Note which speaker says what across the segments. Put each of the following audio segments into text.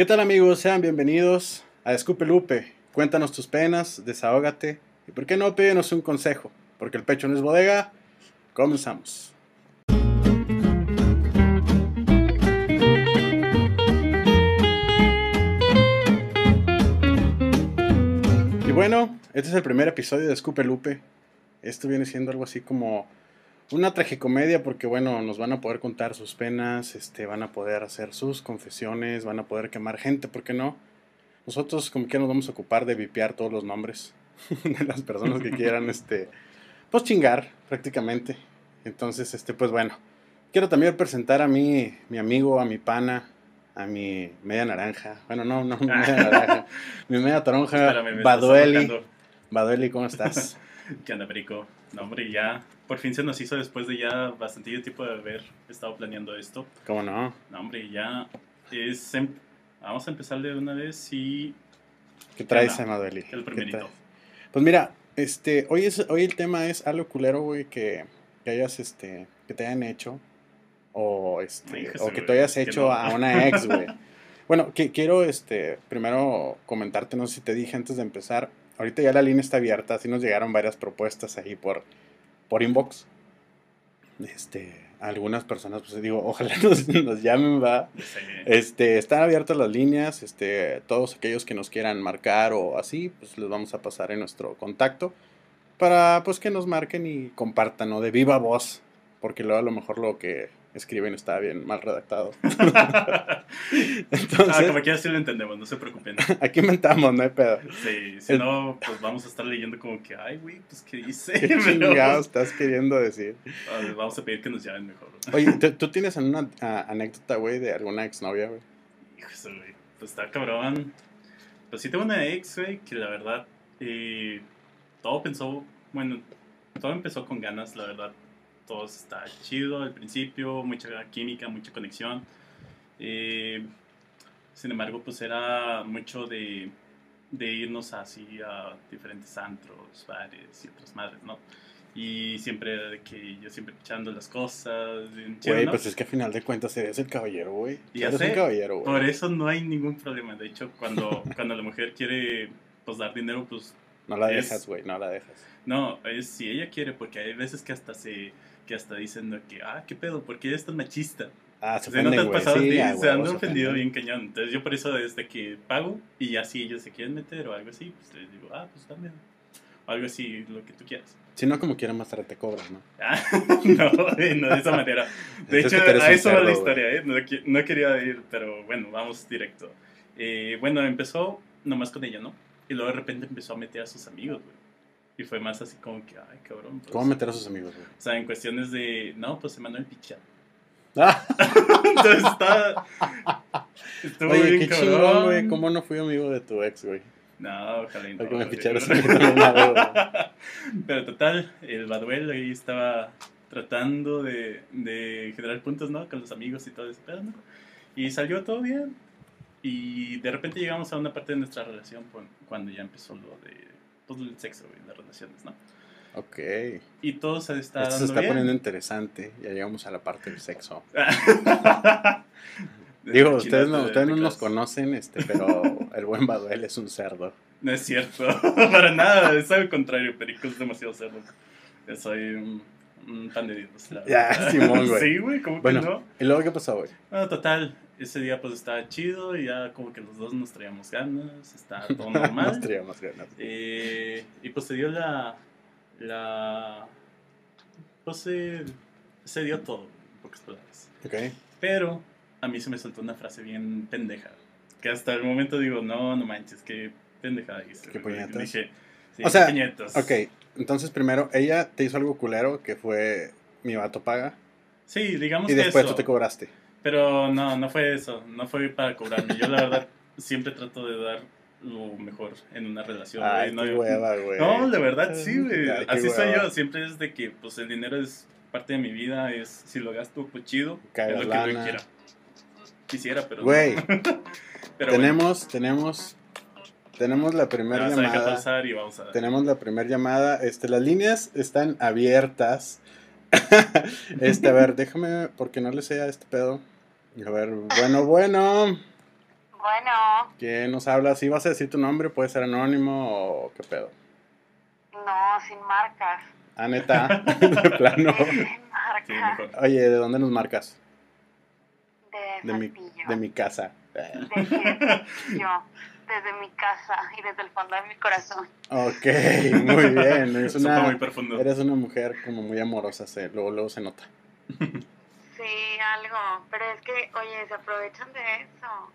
Speaker 1: ¿Qué tal amigos? Sean bienvenidos a Escupe Lupe. Cuéntanos tus penas, desahógate y por qué no pídenos un consejo, porque el pecho no es bodega. Comenzamos. Y bueno, este es el primer episodio de Escupe Lupe. Esto viene siendo algo así como una tragicomedia porque bueno, nos van a poder contar sus penas, este, van a poder hacer sus confesiones, van a poder quemar gente, ¿por qué no? Nosotros como que nos vamos a ocupar de vipear todos los nombres de las personas que quieran, este, pues chingar prácticamente. Entonces, este, pues bueno, quiero también presentar a mi, mi amigo, a mi pana, a mi media naranja. Bueno, no, no, mi media naranja. mi media toronja, Badueli. Badueli, ¿cómo estás?
Speaker 2: ¿Qué onda, Perico? No, hombre, ya por fin se nos hizo después de ya bastante tiempo de haber estado planeando esto.
Speaker 1: ¿Cómo no?
Speaker 2: No, hombre, ya es... em- Vamos a empezar de una vez y
Speaker 1: ¿Qué traes? Madueli?
Speaker 2: el
Speaker 1: ¿Qué
Speaker 2: primerito.
Speaker 1: Pues mira, este, hoy, es, hoy el tema es algo culero, güey, que, que hayas, este, que te hayan hecho. O, este, o que tú hayas hecho
Speaker 2: no.
Speaker 1: a una ex, güey. Bueno, que, quiero, este, primero comentarte, no sé si te dije antes de empezar. Ahorita ya la línea está abierta, así nos llegaron varias propuestas ahí por, por inbox. Este, algunas personas, pues digo, ojalá nos, nos llamen, va. Este, están abiertas las líneas, este, todos aquellos que nos quieran marcar o así, pues les vamos a pasar en nuestro contacto para pues que nos marquen y compartan, ¿no? De viva voz, porque luego a lo mejor lo que escriben está bien mal redactado.
Speaker 2: ah,
Speaker 1: Entonces,
Speaker 2: como quiera sí lo entendemos, no se preocupen.
Speaker 1: aquí inventamos, no hay pedo.
Speaker 2: Sí, si
Speaker 1: El-
Speaker 2: no, pues vamos a estar leyendo como que, ay, güey, pues qué dice.
Speaker 1: ¿Qué chingados estás queriendo decir?
Speaker 2: ah, les vamos a pedir que nos llamen mejor.
Speaker 1: Oye, ¿tú, tienes una ah, anécdota, güey, de alguna exnovia, güey?
Speaker 2: Híjole, güey. Pues está cabrón. Pues sí tengo una ex, güey, que la verdad, eh, todo pensó, bueno, todo empezó con ganas, la verdad. Todo está chido al principio, mucha química, mucha conexión. Eh, sin embargo, pues era mucho de, de irnos así a diferentes antros, bares y otras madres, ¿no? Y siempre era de que yo siempre echando las cosas.
Speaker 1: Güey,
Speaker 2: ¿no?
Speaker 1: pues es que a final de cuentas eres el caballero, güey.
Speaker 2: Ya
Speaker 1: Eres
Speaker 2: sé,
Speaker 1: un caballero, güey.
Speaker 2: Por eso no hay ningún problema. De hecho, cuando, cuando la mujer quiere pues dar dinero, pues
Speaker 1: No la
Speaker 2: es-
Speaker 1: dejas, güey, no la dejas.
Speaker 2: no, es si ella quiere, porque hay veces que hasta se que hasta dicen que, ah, qué pedo, ¿por qué eres tan machista?
Speaker 1: Ah, se
Speaker 2: O sea, no te
Speaker 1: ofenden,
Speaker 2: has
Speaker 1: güey.
Speaker 2: pasado,
Speaker 1: Sí,
Speaker 2: sí,
Speaker 1: a
Speaker 2: se han ofendido bien cañón. Entonces yo por eso desde que pago y ya si ellos se quieren meter o algo así, pues les digo, ah, pues también. O algo así, lo que tú quieras.
Speaker 1: Si no, como quieran más tarde te cobras, ¿no?
Speaker 2: Ah, no, no de esa manera. De
Speaker 1: Es
Speaker 2: hecho, a eso va la historia, ¿eh? No, no quería ir, pero bueno, vamos directo. Eh, bueno, empezó nomás con ella, ¿no? Y luego de repente empezó a meter a sus amigos, güey. Y fue más así como que, ay, cabrón. pues".
Speaker 1: ¿Cómo meter a sus amigos, güey?
Speaker 2: O sea, en cuestiones de, no, pues Emanuel Picha.
Speaker 1: Ah,
Speaker 2: Entonces está. Estuvo
Speaker 1: oye,
Speaker 2: bien
Speaker 1: qué
Speaker 2: cabrón.
Speaker 1: chingón, güey. ¿Cómo no fui amigo de tu ex, güey?
Speaker 2: No, ojalá no.
Speaker 1: Para que me
Speaker 2: güey. Pero total, el Baduel ahí estaba tratando de, de generar puntos, ¿no? Con los amigos y todo ese pedo, ¿no? Y salió todo bien. Y de repente llegamos a una parte de nuestra relación cuando ya empezó lo de todo el sexo las relaciones, ¿no?
Speaker 1: Ok.
Speaker 2: Y todo se está
Speaker 1: Esto se
Speaker 2: dando
Speaker 1: está
Speaker 2: bien.
Speaker 1: poniendo interesante. Ya llegamos a la parte del sexo. Digo, ustedes no,
Speaker 2: de
Speaker 1: ustedes no nos conocen, este, pero el buen Baduel es un cerdo.
Speaker 2: No es cierto, para nada, es al contrario, Perico es demasiado cerdo. Soy un, un pan de Dios.
Speaker 1: Ya. Simón, güey.
Speaker 2: Sí, güey, ¿cómo
Speaker 1: Bueno.
Speaker 2: que no?
Speaker 1: ¿Y luego qué pasó, güey?
Speaker 2: Bueno, total, ese día pues estaba chido y ya como que los dos nos traíamos ganas, estaba todo normal.
Speaker 1: Nos traíamos ganas.
Speaker 2: Eh, y pues se dio la. la pues se, se dio todo, en pocas palabras.
Speaker 1: Ok.
Speaker 2: Pero a mí se me soltó una frase bien pendeja. Que hasta el momento digo, no, no manches, qué pendejada hice.
Speaker 1: ¿Qué puñetas?
Speaker 2: Dije, sí,
Speaker 1: O sea,
Speaker 2: puñetas.
Speaker 1: Ok, entonces primero, ella te hizo algo culero que fue mi vato paga.
Speaker 2: Sí, digamos
Speaker 1: Y
Speaker 2: que
Speaker 1: después
Speaker 2: eso.
Speaker 1: tú te cobraste.
Speaker 2: Pero no, no fue eso. No fue para cobrarme. Yo la verdad siempre trato de dar lo mejor en una relación.
Speaker 1: Ay,
Speaker 2: güey.
Speaker 1: qué
Speaker 2: no,
Speaker 1: hueva, güey.
Speaker 2: no, la verdad sí, güey.
Speaker 1: Ay,
Speaker 2: Así soy yo. Siempre es de que pues el dinero es parte de mi vida. Es si lo gasto, pues chido.
Speaker 1: Cagas
Speaker 2: es lo que yo quiera. Quisiera, pero. no.
Speaker 1: Güey,
Speaker 2: bueno,
Speaker 1: tenemos, tenemos, tenemos la
Speaker 2: me
Speaker 1: primera llamada.
Speaker 2: pasar y vamos a.
Speaker 1: Tenemos la primera llamada. Este, las líneas están abiertas. este, a ver, déjame, porque no le sé a este pedo. A ver, bueno, bueno.
Speaker 3: Bueno,
Speaker 1: ¿Quién nos habla? Si vas a decir tu nombre, puede ser anónimo o qué pedo.
Speaker 3: no, sin marcas.
Speaker 1: Ah, neta, de plano.
Speaker 3: Sí, sin marcas.
Speaker 1: Oye, ¿de dónde nos marcas?
Speaker 3: De
Speaker 1: De mi,
Speaker 3: Saltillo.
Speaker 1: de mi casa.
Speaker 3: De que yo, desde mi casa y desde el fondo de mi corazón.
Speaker 1: Ok, muy bien. Es
Speaker 2: Eso fue muy
Speaker 1: una,
Speaker 2: profundo.
Speaker 1: eres una mujer como muy amorosa, se, luego, luego se nota.
Speaker 3: Sí, algo. Pero es que, oye, se aprovechan de eso.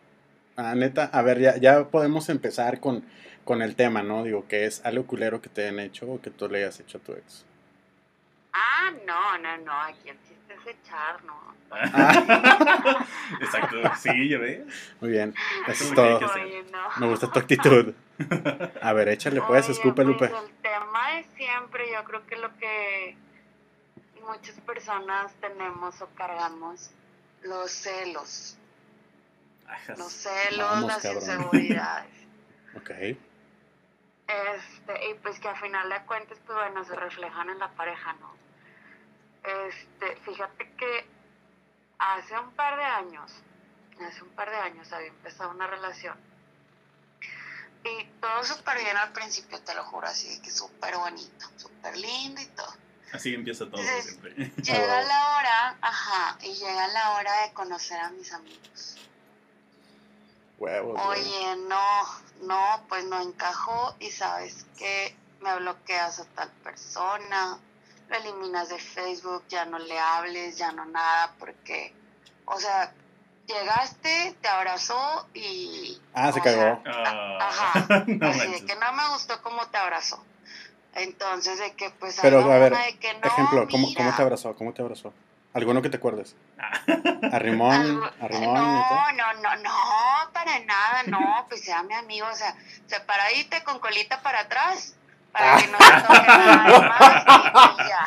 Speaker 1: Ah, neta, a ver, ya, ya podemos empezar con, con el tema, ¿no? Digo, que es algo culero que te hayan hecho o que tú le hayas hecho a tu ex.
Speaker 3: Ah, no, no, no. Aquí el chiste es echar, ¿no?
Speaker 1: Ah,
Speaker 2: Exacto, sí, ya ves.
Speaker 1: muy bien, eso es todo.
Speaker 2: que sí.
Speaker 3: Oye, no.
Speaker 1: Me gusta tu actitud. A ver, échale pues, escupe, Lupe.
Speaker 3: pues, el tema de siempre, yo creo que lo que muchas personas tenemos o cargamos, los celos.
Speaker 2: Ajas.
Speaker 3: Los celos,
Speaker 1: Vamos,
Speaker 3: las
Speaker 1: cabrón.
Speaker 3: inseguridades.
Speaker 1: Ok.
Speaker 3: Este, y pues que a final de cuentas, pues bueno, se reflejan en la pareja, ¿no? Este, fíjate que hace un par de años, hace un par de años había empezado una relación. Y todo súper bien al principio, te lo juro, así que súper bonito, súper lindo y todo.
Speaker 2: Así empieza todo
Speaker 3: Sí.
Speaker 2: siempre.
Speaker 3: Llega la hora, ajá, y llega la hora de conocer a mis amigos.
Speaker 1: Huevos.
Speaker 3: Oye, no, no, pues no encajó y sabes que me bloqueas a tal persona, lo eliminas de Facebook, ya no le hables, ya no nada, porque, o sea, llegaste, te abrazó y...
Speaker 1: Ah, se cagó.
Speaker 3: sea,
Speaker 2: Ah,
Speaker 3: Ajá,
Speaker 2: no
Speaker 3: así de que no me gustó cómo te abrazó. Entonces, de que pues...
Speaker 1: Pero, a ver,
Speaker 3: de que, no,
Speaker 1: Ejemplo, ¿cómo,
Speaker 3: mira.
Speaker 1: ¿cómo te abrazó? ¿Cómo te abrazó? ¿Alguno que te acuerdes?
Speaker 2: Ah,
Speaker 1: ¿Arrimón?
Speaker 3: Algo-
Speaker 1: ¿Arrimón y todo?
Speaker 3: No, no, no, no, para nada, no, pues sea mi amigo, o sea, separadita con colita para atrás, para que no se nada más y, ya.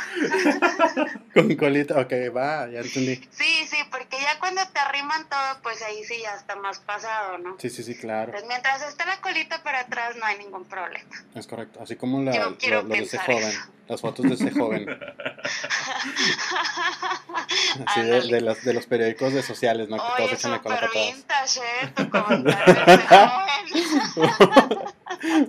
Speaker 1: Con colita, ok, va, ya entendí.
Speaker 3: Sí, sí, porque ya cuando te arriman todo, pues ahí sí ya está más pasado, ¿no?
Speaker 1: Sí, sí, sí, claro.
Speaker 3: Pues mientras esté la colita para atrás no hay ningún problema.
Speaker 1: Es correcto. Así como la,
Speaker 3: Yo
Speaker 1: lo, lo de ese joven. Las fotos de ese joven. Así de, de, los, de los periódicos de sociales, ¿no? Que todos
Speaker 3: Oye,
Speaker 1: echan la cola para atrás.
Speaker 3: vintage, ¿eh? Tu comentario de ese joven.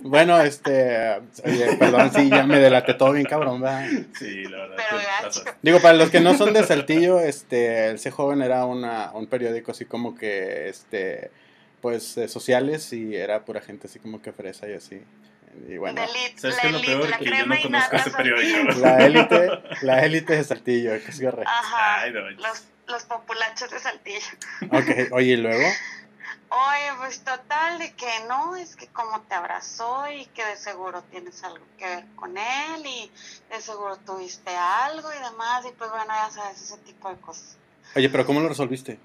Speaker 1: Bueno, este. Oye, perdón, sí, ya me delaté todo bien cabrón, ¿verdad?
Speaker 2: sí, la verdad.
Speaker 3: Pero.
Speaker 1: Digo, para los que no son de Saltillo, este, ese joven era una, un periódico así como que, este, pues, eh, sociales y era pura gente así como que fresa y así. Y bueno,
Speaker 3: elite,
Speaker 2: ¿Sabes
Speaker 3: la
Speaker 2: qué es lo peor?
Speaker 3: la
Speaker 2: Que yo
Speaker 3: crema
Speaker 2: no
Speaker 3: y
Speaker 2: conozco
Speaker 3: nata
Speaker 2: ese periódico.
Speaker 3: Saltillo.
Speaker 1: la élite, la élite de Saltillo, que es correcto.
Speaker 3: Ajá.
Speaker 2: Ay, no.
Speaker 3: Los, los populachos de Saltillo.
Speaker 1: Ok, oye, y luego,
Speaker 3: Oye, pues total, de que no, es que como te abrazó y que de seguro tienes algo que ver con él y de seguro tuviste algo y demás, y pues bueno, ya sabes, ese tipo de cosas.
Speaker 1: oye, pero ¿cómo lo resolviste?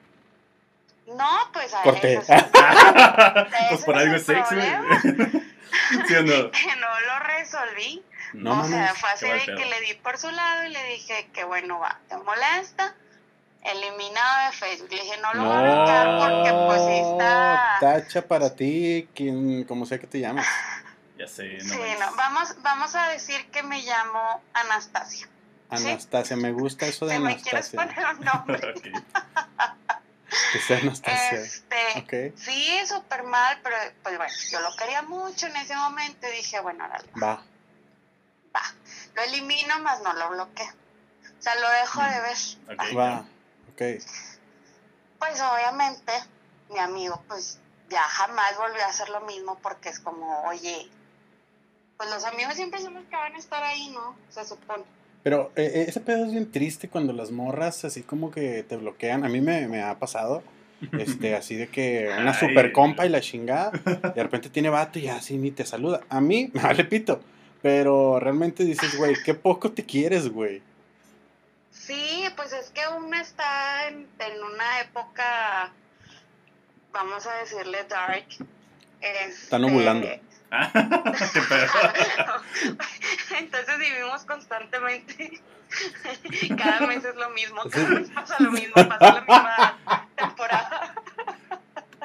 Speaker 3: No, pues a
Speaker 1: Corté.
Speaker 3: eso sí,
Speaker 2: Pues por algo sexy. ¿Sí o no?
Speaker 3: que no lo resolví.
Speaker 1: No
Speaker 3: o sea, fue así de que le di por su lado y le dije que bueno, va, ¿te molesta? Eliminado de Facebook. Le dije, no lo voy a bloquear porque pues sí está...
Speaker 1: tacha para ti, quien, como sea que te llamas.
Speaker 2: Ya sé, no
Speaker 3: Sí, no, vamos, vamos a decir que me llamo Anastasia. ¿Sí?
Speaker 1: Anastasia, me gusta eso de
Speaker 3: Si me quieres
Speaker 1: Anastasia.
Speaker 3: poner un nombre.
Speaker 2: Ok.
Speaker 1: Que sea Anastasia.
Speaker 3: Este,
Speaker 1: Ok,
Speaker 3: sí, súper mal, pero pues bueno, yo lo quería mucho en ese momento y dije, bueno, órale,
Speaker 1: va.
Speaker 3: va. Lo elimino, más no lo bloqueo. O sea, lo dejo de ver.
Speaker 2: Ok.
Speaker 1: Va, ok.
Speaker 3: Pues obviamente, mi amigo, pues ya jamás volvió a hacer lo mismo porque es como, oye, pues los amigos siempre son los que van a estar ahí, ¿no? Se supone.
Speaker 1: Pero eh, eh, ese pedo es bien triste cuando las morras así como que te bloquean. A mí me, me ha pasado. Este, así de que una super compa y la chingada. De repente tiene vato y así ni te saluda. A mí, me vale pito. Pero realmente dices, güey, qué poco te quieres, güey.
Speaker 3: Sí, pues es que uno está en, en una época, vamos a decirle dark.
Speaker 1: Están ovulando.
Speaker 2: Ah, qué pedo.
Speaker 3: Entonces vivimos constantemente. Cada mes es lo mismo, cada mes pasa lo mismo, pasa la misma temporada.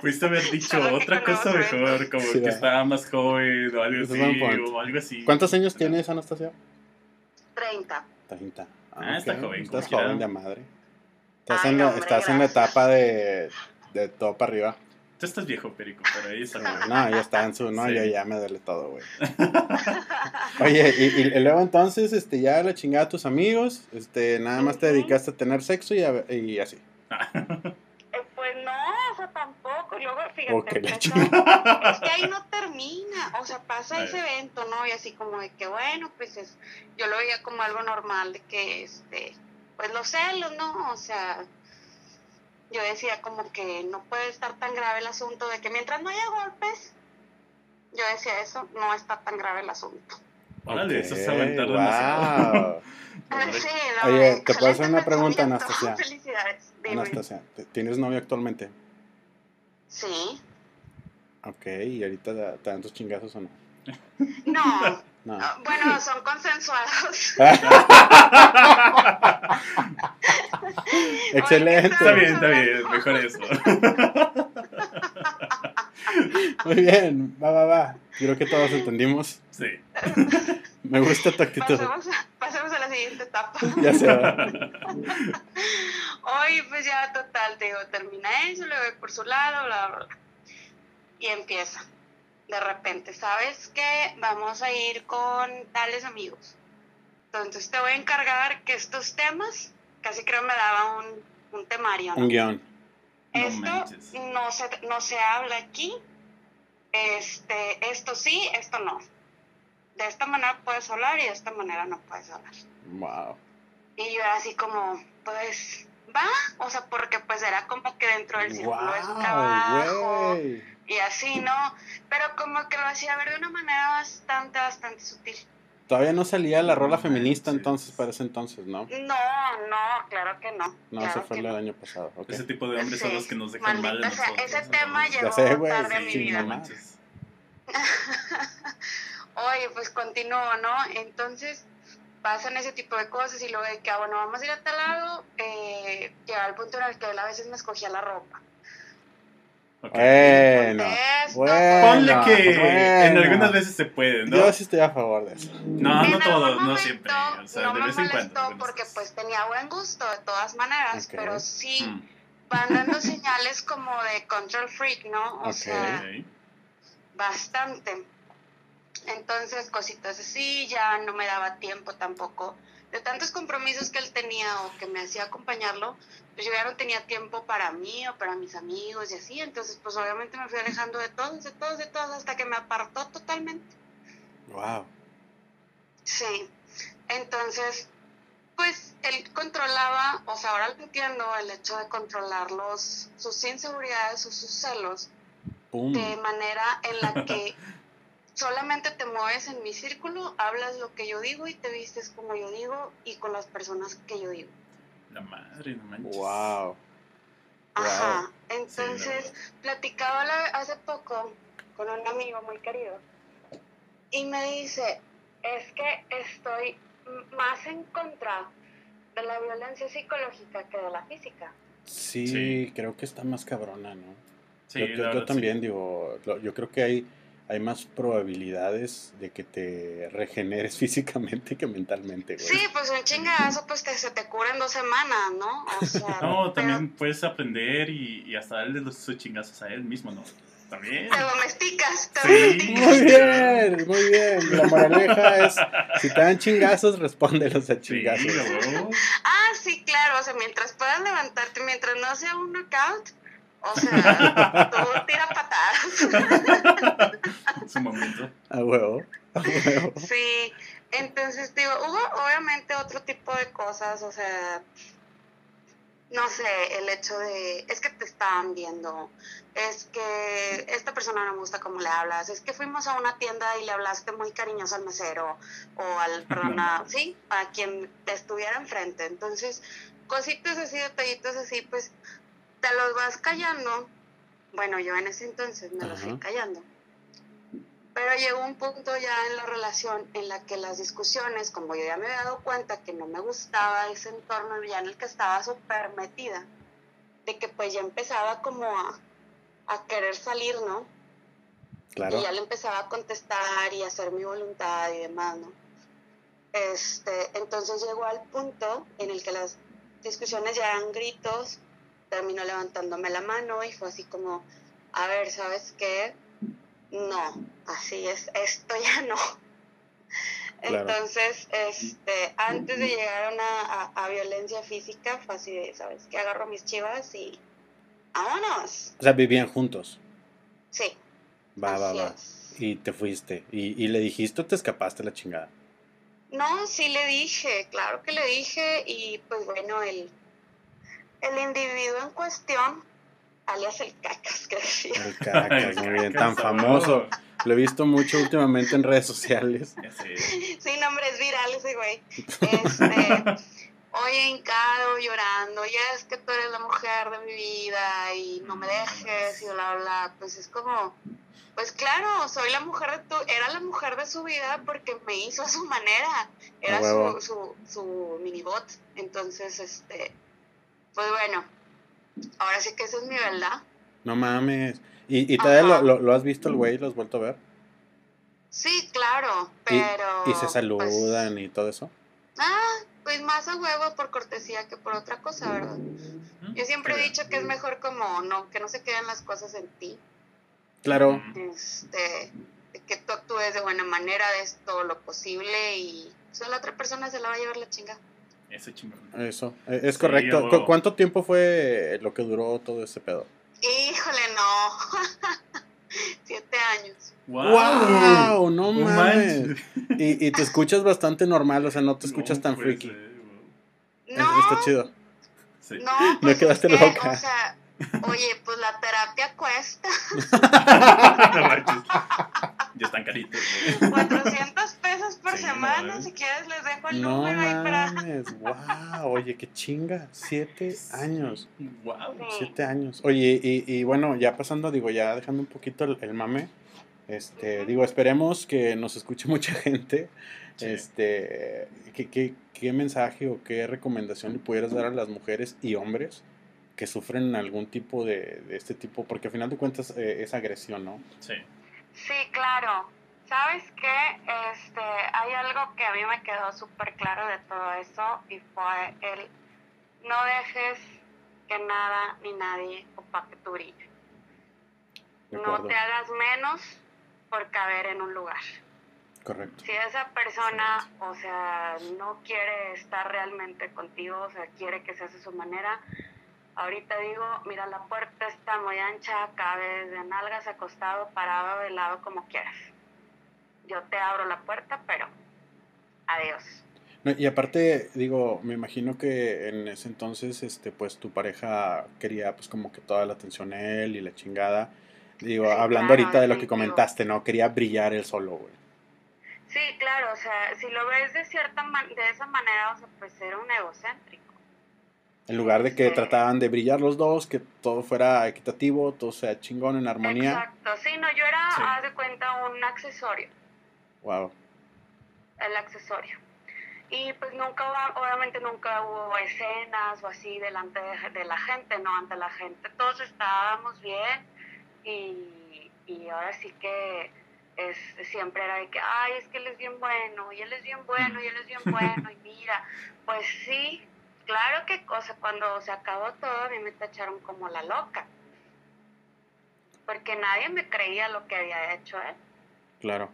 Speaker 2: Pudiste haber dicho
Speaker 3: Solo
Speaker 2: otra cosa mejor, como
Speaker 1: Sí,
Speaker 2: que estaba más joven o algo así, o algo así.
Speaker 1: ¿Cuántos años tienes, Anastasia?
Speaker 3: 30.
Speaker 1: 30.
Speaker 2: Ah, está joven,
Speaker 1: Estás joven de madre. Estás,
Speaker 3: Ay,
Speaker 1: en, la,
Speaker 3: hombre,
Speaker 1: estás en la
Speaker 3: gracias.
Speaker 1: etapa de, de todo para arriba.
Speaker 2: Tú estás viejo, Perico, pero ahí está.
Speaker 1: No, ya está en su, no,
Speaker 2: Sí.
Speaker 1: ya, ya me duele todo, güey. Oye, y, y- y luego entonces, este, ya la chingada a tus amigos, este, nada más te dedicaste a tener sexo y, a- y así.
Speaker 3: Eh, pues no, o sea, tampoco. Y luego, fíjate, es que ahí no termina. O sea, pasa ese evento, ¿no? Y así como de que, bueno, pues es, yo lo veía como algo normal de que, este, pues los celos, ¿no? O sea, yo decía como que no puede estar tan grave el asunto de que mientras no haya golpes, yo decía eso, no está tan grave el asunto.
Speaker 2: Órale, eso es
Speaker 1: Ok,
Speaker 2: aventar
Speaker 1: wow.
Speaker 3: Sí,
Speaker 1: Oye,
Speaker 3: no,
Speaker 1: ¿te puedo hacer una pregunta. Anastasia?
Speaker 3: Felicidades. Dime.
Speaker 1: Anastasia, ¿te- ¿tienes novio actualmente?
Speaker 3: Sí.
Speaker 1: Ok, ¿y ahorita te dan tus chingazos o no?
Speaker 3: No,
Speaker 1: No.
Speaker 3: ah, bueno, son consensuados.
Speaker 1: Excelente.
Speaker 2: Está bien, está bien, mejor eso.
Speaker 1: Muy bien, va, va, va. Creo que todos entendimos.
Speaker 2: Sí.
Speaker 1: Me gusta tu actitud.
Speaker 3: Pasemos, pasemos a la siguiente etapa.
Speaker 1: Ya se va.
Speaker 3: Hoy, pues ya total, te digo, termina eso, le voy por su lado, bla, bla, bla. Y empieza. De repente, ¿sabes qué? Vamos a ir con tales amigos. Entonces te voy a encargar que estos temas, casi creo me daba un, un temario, ¿no?
Speaker 1: Un
Speaker 2: guion.
Speaker 3: Esto no se, no se habla aquí. Este, esto sí, esto no. De esta manera puedes hablar y de esta manera no puedes hablar.
Speaker 1: Wow.
Speaker 3: Y yo era así como, pues, va, o sea, porque pues era como que dentro del círculo de su
Speaker 1: Wow,
Speaker 3: trabajo y así, ¿no? Pero como que lo hacía ver de una manera bastante, bastante sutil.
Speaker 1: Todavía no salía la rola feminista entonces para ese entonces, ¿no?
Speaker 3: No, no, claro que no.
Speaker 1: No,
Speaker 3: claro
Speaker 1: eso fue el
Speaker 3: no.
Speaker 1: año pasado.
Speaker 2: Ese tipo de hombres son los que nos dejan mal
Speaker 3: maldita sea,
Speaker 2: nosotros.
Speaker 3: ese
Speaker 2: ¿no?
Speaker 3: tema
Speaker 2: Ya
Speaker 3: llegó
Speaker 1: sé, güey,
Speaker 3: tarde a mi
Speaker 1: sí,
Speaker 3: vida.
Speaker 2: No.
Speaker 3: Oye, pues continúo, ¿no? Entonces pasan ese tipo de cosas y luego de que, ah, bueno, vamos a ir a tal lado, eh, llega al punto en el que él a veces me escogía la ropa.
Speaker 2: Ok.
Speaker 1: Bueno,
Speaker 3: Contesto,
Speaker 1: bueno.
Speaker 2: Ponle que en
Speaker 1: bueno.
Speaker 2: algunas veces se puede, ¿no?
Speaker 1: Yo sí estoy a favor de eso.
Speaker 2: No,
Speaker 3: En
Speaker 2: no
Speaker 3: algún
Speaker 2: todo, no siempre. O sea,
Speaker 3: no
Speaker 2: de
Speaker 3: me
Speaker 2: vez en cuando.
Speaker 3: porque pues tenía buen gusto de todas maneras,
Speaker 1: Ok.
Speaker 3: pero sí
Speaker 2: Mm,
Speaker 3: van dando señales como de control freak, ¿no? O
Speaker 1: Ok.
Speaker 3: sea, bastante. Entonces, cositas así, ya no me daba tiempo tampoco. De tantos compromisos que él tenía o que me hacía acompañarlo, pues yo ya no tenía tiempo para mí o para mis amigos y así. Entonces, pues obviamente me fui alejando de todos, de todos, de todos, hasta que me apartó totalmente.
Speaker 1: Wow.
Speaker 3: Sí. Entonces, pues él controlaba, o sea, ahora lo entiendo, el hecho de controlar los, sus inseguridades o sus celos de manera en la que solamente te mueves en mi círculo, hablas lo que yo digo y te vistes como yo digo y con las personas que yo digo.
Speaker 2: La madre, no manches.
Speaker 1: Wow.
Speaker 3: Ajá.
Speaker 1: Wow.
Speaker 3: Entonces, platicaba la- hace poco con un amigo muy querido y me dice, es que estoy más en contra de la violencia psicológica que de la física.
Speaker 1: Sí,
Speaker 2: Sí.
Speaker 1: creo que está más cabrona, ¿no?
Speaker 2: Sí,
Speaker 1: yo,
Speaker 2: la
Speaker 1: yo- yo
Speaker 2: verdad, sí.
Speaker 1: también digo, lo- yo creo que hay, hay más probabilidades de que te regeneres físicamente que mentalmente, güey.
Speaker 3: Sí, pues un chingazo pues te, se te cura en dos semanas, ¿no? O sea,
Speaker 2: No,
Speaker 3: pero
Speaker 2: también puedes aprender y, y hasta darle los sus chingazos a él mismo, ¿no? También.
Speaker 3: te domesticas, te
Speaker 2: Sí.
Speaker 3: domesticas.
Speaker 1: Muy bien, muy bien. La moraleja es, si te dan chingazos, respóndelos a chingazos.
Speaker 3: Ah, sí, claro, o sea, mientras puedas levantarte, mientras no sea un knockout, o sea, tú tira patadas.
Speaker 2: Su momento.
Speaker 1: A huevo, a huevo.
Speaker 3: Sí, entonces digo, hubo obviamente otro tipo de cosas, o sea, no sé, el hecho de, es que te estaban viendo, es que esta persona no me gusta cómo le hablas, es que fuimos a una tienda y le hablaste muy cariñoso al mesero o al, perdón, a- sí, a quien te estuviera enfrente. Entonces, cositas así, detallitos así, pues te los vas callando. Bueno, yo en ese entonces me los fui callando. Pero llegó un punto ya en la relación en la que las discusiones, como yo ya me había dado cuenta que no me gustaba ese entorno ya en el que estaba súper metida, de que pues ya empezaba como a, a querer salir, ¿no?
Speaker 1: Claro.
Speaker 3: Y ya le empezaba a contestar y a hacer mi voluntad y demás, ¿no? Este, entonces llegó al punto en el que las discusiones ya eran gritos, terminó levantándome la mano y fue así como, a ver, ¿sabes qué? No, así es, esto ya no. Entonces, este, antes de llegar a, una, a, violencia física, fue así de, ¿sabes qué? Agarro mis chivas y vámonos.
Speaker 1: O sea, vivían juntos.
Speaker 3: Sí.
Speaker 1: Va, va, va. Y te fuiste. ¿Y, ¿Y, le dijiste o te escapaste la chingada?
Speaker 3: No, sí le dije, claro que le dije. Y pues bueno, el, el individuo en cuestión, alias el cacas, que decía.
Speaker 1: El cacas, muy bien, tan famoso. Lo he visto mucho últimamente en redes sociales.
Speaker 3: Sí, nombres virales ese güey. Este, oye, hincado, llorando, ya es que tú eres la mujer de mi vida y no me dejes y bla, bla, pues es como, pues claro, soy la mujer de tu, era la mujer de su vida porque me hizo a su manera, era su, su, su minibot, entonces, este, pues bueno, ahora sí que esa es mi verdad.
Speaker 1: No mames. ¿Y, y todavía lo, lo, has visto el güey? ¿Lo has vuelto a ver?
Speaker 3: Sí, claro, pero...
Speaker 1: ¿Y, se pues saludan y todo eso?
Speaker 3: Ah, pues más a huevo por cortesía que por otra cosa, ¿verdad? Yo siempre he dicho que es mejor como no, que no se queden las cosas en ti.
Speaker 1: Claro.
Speaker 3: Este, que tú actúes de buena manera, de todo lo posible y solo la otra persona se la va a llevar la chinga.
Speaker 2: Eso chingón.
Speaker 1: Eso, e, es correcto. ¿Cuánto tiempo fue lo que duró todo ese pedo?
Speaker 3: Híjole, no. Siete años.
Speaker 1: ¡Wow! no mames. Y, y, te escuchas bastante normal, o sea, no te escuchas tan freaky.
Speaker 3: no.
Speaker 1: Está chido.
Speaker 3: No, pues quedaste loca. O sea, oye, pues la terapia cuesta.
Speaker 2: ya están caritos.
Speaker 3: 400 pesos por semana, si quieres les dejo el no número ahí para...
Speaker 1: wow, oye, qué chinga, siete años.
Speaker 2: Wow.
Speaker 1: Siete años. Oye, y, y, bueno, ya pasando, digo, ya dejando un poquito el, mame, este, digo, esperemos que nos escuche mucha gente. Este, ¿qué, qué, qué mensaje o qué recomendación le pudieras dar a las mujeres y hombres que sufren algún tipo de, de este tipo? Porque al final de cuentas eh, es agresión, ¿no?
Speaker 2: Sí.
Speaker 3: Sí, claro. ¿Sabes qué? Este, hay algo que a mí me quedó súper claro de todo eso y fue el no dejes que nada ni nadie opaque tu brillo. No te hagas menos por caber en un lugar.
Speaker 1: Correcto.
Speaker 3: Si esa persona, o sea, no quiere estar realmente contigo, o sea, quiere que seas de su manera, Ahorita digo, mira, la puerta está muy ancha, cabe de nalgas acostado, parado, de lado, como quieras. Yo te abro la puerta, pero adiós.
Speaker 1: y aparte, digo, me imagino que en ese entonces, este, pues tu pareja quería, pues como que toda la atención a él y la chingada. Digo, hablando ahorita de lo que comentaste, ¿no? Quería brillar él solo, güey.
Speaker 3: Sí, claro, o sea, si lo ves de cierta de esa manera, o sea, pues era un egocéntrico.
Speaker 1: En lugar de que trataban de brillar los dos, que todo fuera equitativo, todo sea chingón, en armonía.
Speaker 3: Exacto, sí, no, yo era, haz de cuenta, un accesorio.
Speaker 1: Wow.
Speaker 3: El accesorio. Y pues nunca, obviamente nunca hubo escenas o así delante de, la gente, ¿no? Ante la gente todos estábamos bien y, y ahora sí que es, siempre era de que, ay, es que él es bien bueno, y él es bien bueno, y él es bien bueno, y mira, pues sí, claro que cosa, cuando se acabó todo, a mí me tacharon como la loca. Porque nadie me creía lo que había hecho él.
Speaker 1: Claro.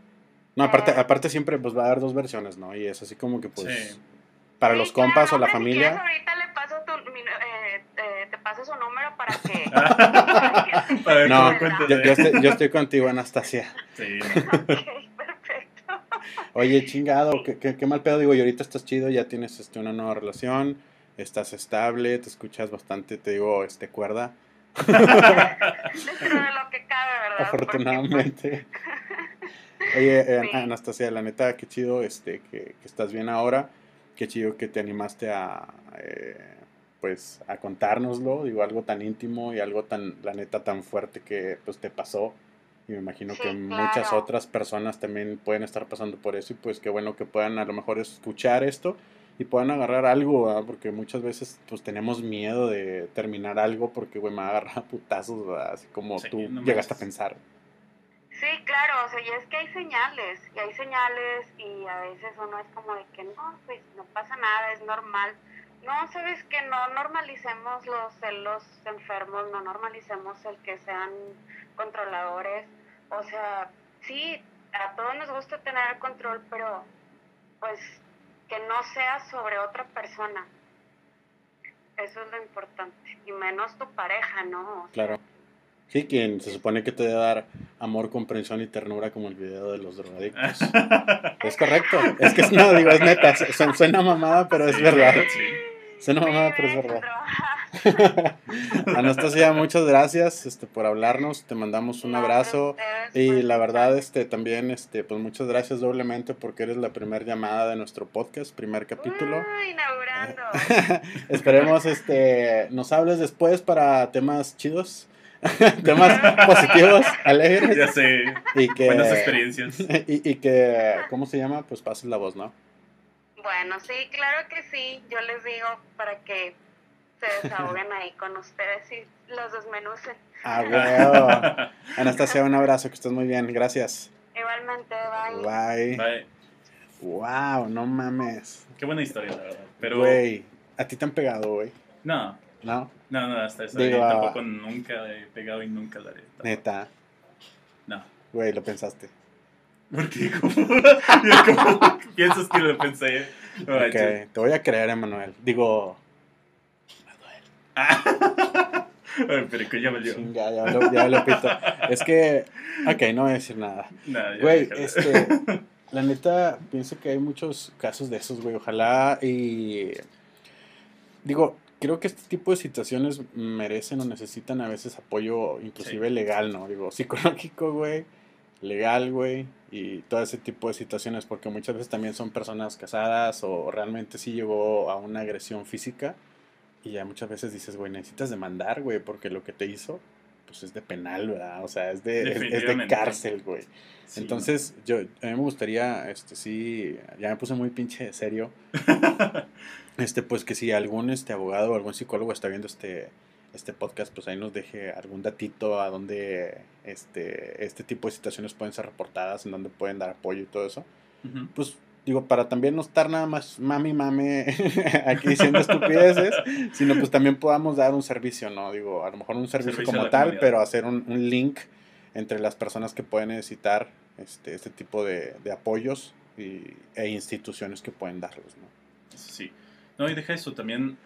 Speaker 1: No, aparte, eh, aparte siempre pues va a haber dos versiones, ¿no? Y es así como que pues para los compas o la familia.
Speaker 3: Si ahorita le paso tu, eh, te paso su número para que.
Speaker 1: no, yo, yo, estoy, yo, estoy, contigo, Anastasia.
Speaker 2: Sí.
Speaker 3: ok, perfecto.
Speaker 1: Oye, chingado, qué, qué, qué, mal pedo. Digo, y ahorita estás chido, ya tienes este, una nueva relación estás estable, te escuchas bastante, te digo, este cuerda.
Speaker 3: Dentro de lo que cabe, ¿verdad?
Speaker 1: Afortunadamente. Oye, eh, Anastasia, la neta, qué chido este, que, estás bien ahora. Qué chido que te animaste a, eh, pues, a contárnoslo. Digo, algo tan íntimo y algo tan, la neta, tan fuerte que pues te pasó. Y me imagino que muchas otras personas también pueden estar pasando por eso. Y pues qué bueno que puedan a lo mejor escuchar esto y puedan agarrar algo, porque muchas veces pues tenemos miedo de terminar algo porque, güey, me va a agarrar putazos, así como tú llegaste a pensar.
Speaker 3: Sí, claro, o sea, y es que hay señales, y hay señales, y a veces uno es como de que no, pues no pasa nada, es normal. no, sabes que no normalicemos los celos enfermos, no normalicemos el que sean controladores. O sea, sí, a todos nos gusta tener el control, pero pues que no sea sobre otra persona. Eso es lo importante. Y menos tu pareja, ¿no? O sea,
Speaker 1: Claro. Sí, quien se supone que te debe dar amor, comprensión y ternura como el video de los drogadictos. Es correcto. Es que no, digo, es neta. su- Suena mamada, pero es verdad.
Speaker 2: sí.
Speaker 1: Suena mamada, pero es verdad. Anastasia, muchas gracias este, por hablarnos. Te mandamos un
Speaker 3: No,
Speaker 1: abrazo. Y la verdad, este, también, este, pues muchas gracias doblemente porque eres la primera llamada de nuestro podcast, primer capítulo.
Speaker 3: Uy, inaugurando.
Speaker 1: Esperemos, este, nos hables después para temas chidos, temas positivos, alegres
Speaker 2: Ya sé,
Speaker 1: y que,
Speaker 2: buenas experiencias.
Speaker 1: y, y que, ¿cómo se llama? Pues pases la voz, ¿no?
Speaker 3: Bueno, sí, claro que sí. Yo les digo para que se desahoguen ahí con ustedes y los desmenucen.
Speaker 1: Ah, huevo. Anastasia, un abrazo, que estés muy bien, gracias.
Speaker 3: Igualmente, bye.
Speaker 1: Bye.
Speaker 2: Bye.
Speaker 1: Wow, no mames.
Speaker 2: Qué buena historia, la verdad. Pero,
Speaker 1: Güey, a ti te han pegado, güey,
Speaker 2: no,
Speaker 1: ¿no?
Speaker 2: no, no, hasta eso.
Speaker 1: Digo,
Speaker 2: ahí
Speaker 1: ah,
Speaker 2: tampoco nunca he pegado y nunca la haré. tampoco.
Speaker 1: Neta,
Speaker 2: No.
Speaker 1: güey, lo pensaste.
Speaker 2: ¿Por qué? ¿Cómo? ¿Cómo piensas que lo pensé? No
Speaker 1: Ok, te voy a creer, Emanuel. Digo,
Speaker 2: Ay, pero que ya dio.
Speaker 1: chinga, ya lo, ya lo pito. Es que, ok, no voy a decir nada.
Speaker 2: Nah,
Speaker 1: Güey, este, la neta, pienso que hay muchos casos de esos, güey. Ojalá y. Digo, creo que este tipo de situaciones merecen o necesitan a veces apoyo, inclusive legal, ¿no? Digo, psicológico, güey, legal, güey, y todo ese tipo de situaciones, porque muchas veces también son personas casadas o realmente sí llegó a una agresión física. Y ya muchas veces dices, güey, necesitas demandar, güey, porque lo que te hizo, pues es de penal, ¿verdad? O sea, es de, es- es de cárcel, güey.
Speaker 2: Sí,
Speaker 1: Entonces, yo, a mí me gustaría, este, sí, ya me puse muy pinche serio, este, pues que si algún, este, abogado o algún psicólogo está viendo este, este podcast, pues ahí nos deje algún datito a donde, este, este tipo de situaciones pueden ser reportadas, en donde pueden dar apoyo y todo eso. Pues, digo, para también no estar nada más mami, mame aquí diciendo estupideces, sino pues también podamos dar un servicio, ¿no? Digo, a lo mejor un servicio, como tal,
Speaker 2: comunidad.
Speaker 1: pero hacer un, un link entre las personas que pueden necesitar este, este tipo de, de apoyos y, e instituciones que pueden darlos, ¿no?
Speaker 2: Sí. No, y deja eso, también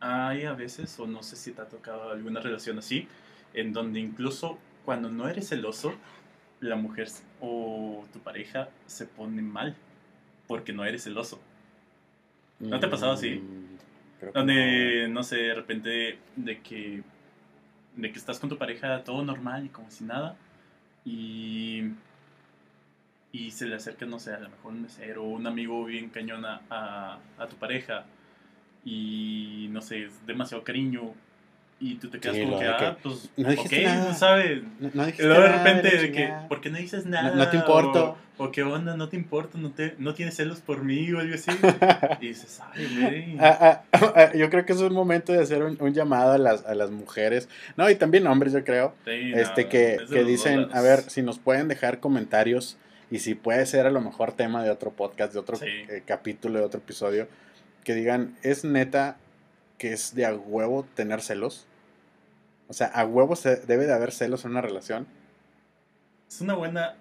Speaker 2: hay a veces, o no sé si te ha tocado alguna relación así, en donde incluso cuando no eres celoso, la mujer o tu pareja se pone mal porque no eres celoso. ¿No te ha pasado así?
Speaker 1: Mm, creo
Speaker 2: Donde, no sé, de repente de que, de que estás con tu pareja todo normal y como si nada, y, y se le acerca, no sé, a lo mejor un mesero o un amigo bien cañón a, a, a tu pareja, y no sé, es demasiado cariño, y tú te quedas
Speaker 1: Sí,
Speaker 2: como que, ah, pues,
Speaker 1: "No dijiste nada".
Speaker 2: no sabes.
Speaker 1: no, no dijiste
Speaker 2: luego de
Speaker 1: nada,
Speaker 2: repente
Speaker 1: la
Speaker 2: de que. ¿por qué no dices nada?
Speaker 1: no te importo.
Speaker 2: O, o qué onda, no te importa, no, te, no tienes celos por mí o algo así. y dices, ay, güey.
Speaker 1: Ah, ah, ah, yo creo que es un momento de hacer un, un llamado a las, a las mujeres, no, y también hombres, yo creo,
Speaker 2: Sí,
Speaker 1: este que,
Speaker 2: es
Speaker 1: que dicen, a ver, si nos pueden dejar comentarios y si puede ser a lo mejor tema de otro podcast, de otro
Speaker 2: Sí.
Speaker 1: eh, capítulo, de otro episodio, que digan, ¿es neta que es de a huevo tener celos? O sea, ¿a huevo se debe de haber celos en una relación?
Speaker 2: Es una buena.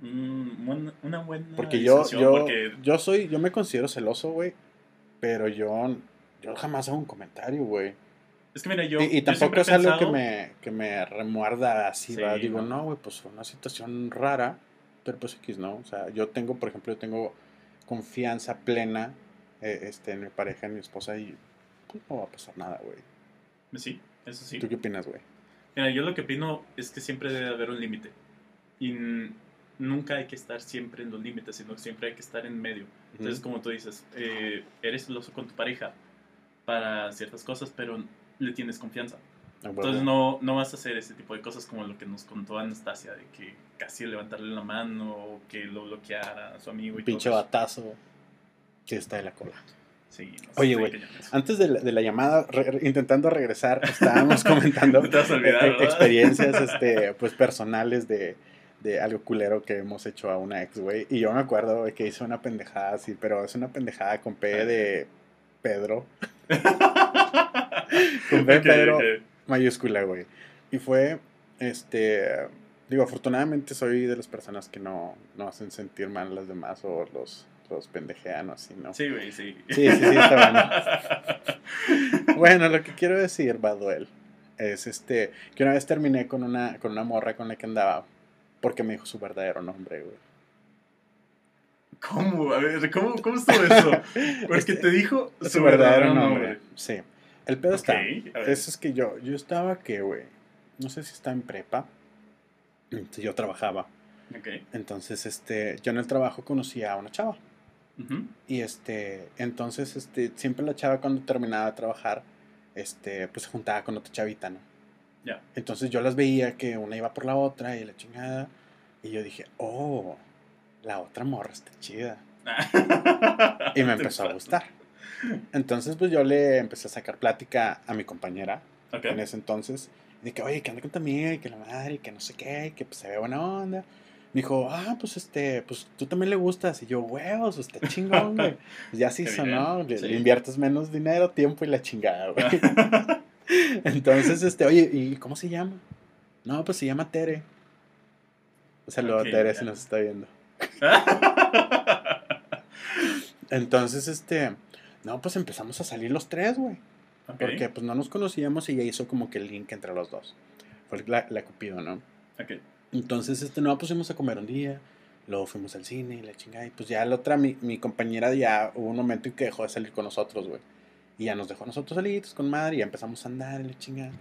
Speaker 2: mm, buena- una buena.
Speaker 1: Porque yo, yo,
Speaker 2: porque-
Speaker 1: yo soy, yo me considero celoso, güey, pero yo, yo jamás hago un comentario, güey.
Speaker 2: es que mira, yo.
Speaker 1: y, y tampoco es algo que me, que me remuerda así,
Speaker 2: Sí,
Speaker 1: ¿va? Digo,
Speaker 2: no.
Speaker 1: no, güey, pues fue una situación rara, pero pues X, ¿no? O sea, yo tengo, por ejemplo, yo tengo confianza plena eh, este, en mi pareja, en mi esposa, y pues, no va a pasar nada, güey.
Speaker 2: Sí, eso sí.
Speaker 1: ¿Tú qué opinas, güey?
Speaker 2: Mira, yo lo que opino es que siempre debe haber un límite. Y nunca hay que estar siempre en los límites, sino que siempre hay que estar en medio. Entonces, como tú dices, eh, eres celoso con tu pareja para ciertas cosas, pero le tienes confianza. Entonces no, no vas a hacer ese tipo de cosas como lo que nos contó Anastasia, de que casi levantarle la mano o que lo bloqueara a su amigo y
Speaker 1: Un pinche
Speaker 2: todo eso.
Speaker 1: batazo. Sí, está de la cola.
Speaker 2: Sí,
Speaker 1: Oye, güey. Antes de la, de la llamada, re- intentando regresar, estábamos comentando
Speaker 2: No olvidar,
Speaker 1: eh, experiencias este, pues, personales de, de algo culero que hemos hecho a una ex, güey. Y yo me acuerdo güey, que hice una pendejada así, pero es una pendejada con P de Pedro. con
Speaker 2: Ok,
Speaker 1: pero
Speaker 2: ok.
Speaker 1: mayúscula, güey. Y fue, este, digo, afortunadamente soy de las personas que no, no hacen sentir mal a las demás o los, los pendejean o así, ¿no?
Speaker 2: Sí, güey, sí.
Speaker 1: Sí, sí, sí, está bueno. Bueno, lo que quiero decir, Baduel, es este, que una vez terminé con una, con una morra con la que andaba, porque me dijo su verdadero nombre, güey.
Speaker 2: ¿Cómo? A ver, ¿cómo, cómo estuvo eso? Porque
Speaker 1: Este,
Speaker 2: te dijo
Speaker 1: Su, verdadero nombre. Sí. El pedo está. Eso es que yo, yo estaba que, güey, no sé si estaba en prepa. Entonces, yo trabajaba. Entonces, este, yo en el trabajo conocía a una chava. Y este, entonces, este, siempre la chava cuando terminaba de trabajar, este, pues se juntaba con otra chavita, ¿no?
Speaker 2: Ya.
Speaker 1: Entonces yo las veía que una iba por la otra y la chingada. Y yo dije, oh, la otra morra está chida. Y me empezó a gustar. Entonces, pues yo le empecé a sacar plática a mi compañera en ese entonces. De que, oye, que anda con tu amiga y que la madre y que no sé qué, y que pues se ve buena onda. Me dijo, ah, pues este, pues tú también le gustas. Y yo, huevos, está chingón, güey. Pues ya se hizo, ¿no? Le,
Speaker 2: sí.
Speaker 1: le inviertes menos dinero, tiempo y la chingada, güey. Entonces, este, oye, ¿y cómo se llama? No, pues se llama Tere. O sea, luego Tere
Speaker 2: ya.
Speaker 1: se nos está viendo. Entonces, este, no, pues empezamos a salir los tres, güey. Porque pues no nos conocíamos y ella hizo como que el link entre los dos. Fue la, la Cupido, ¿no?
Speaker 2: Ok.
Speaker 1: Entonces, este, no, pues fuimos a comer un día. Luego fuimos al cine y la chingada. Y pues ya la otra, mi, mi compañera ya hubo un momento en que dejó de salir con nosotros, güey. Y ya nos dejó a nosotros solitos con madre y ya empezamos a andar y la chingada.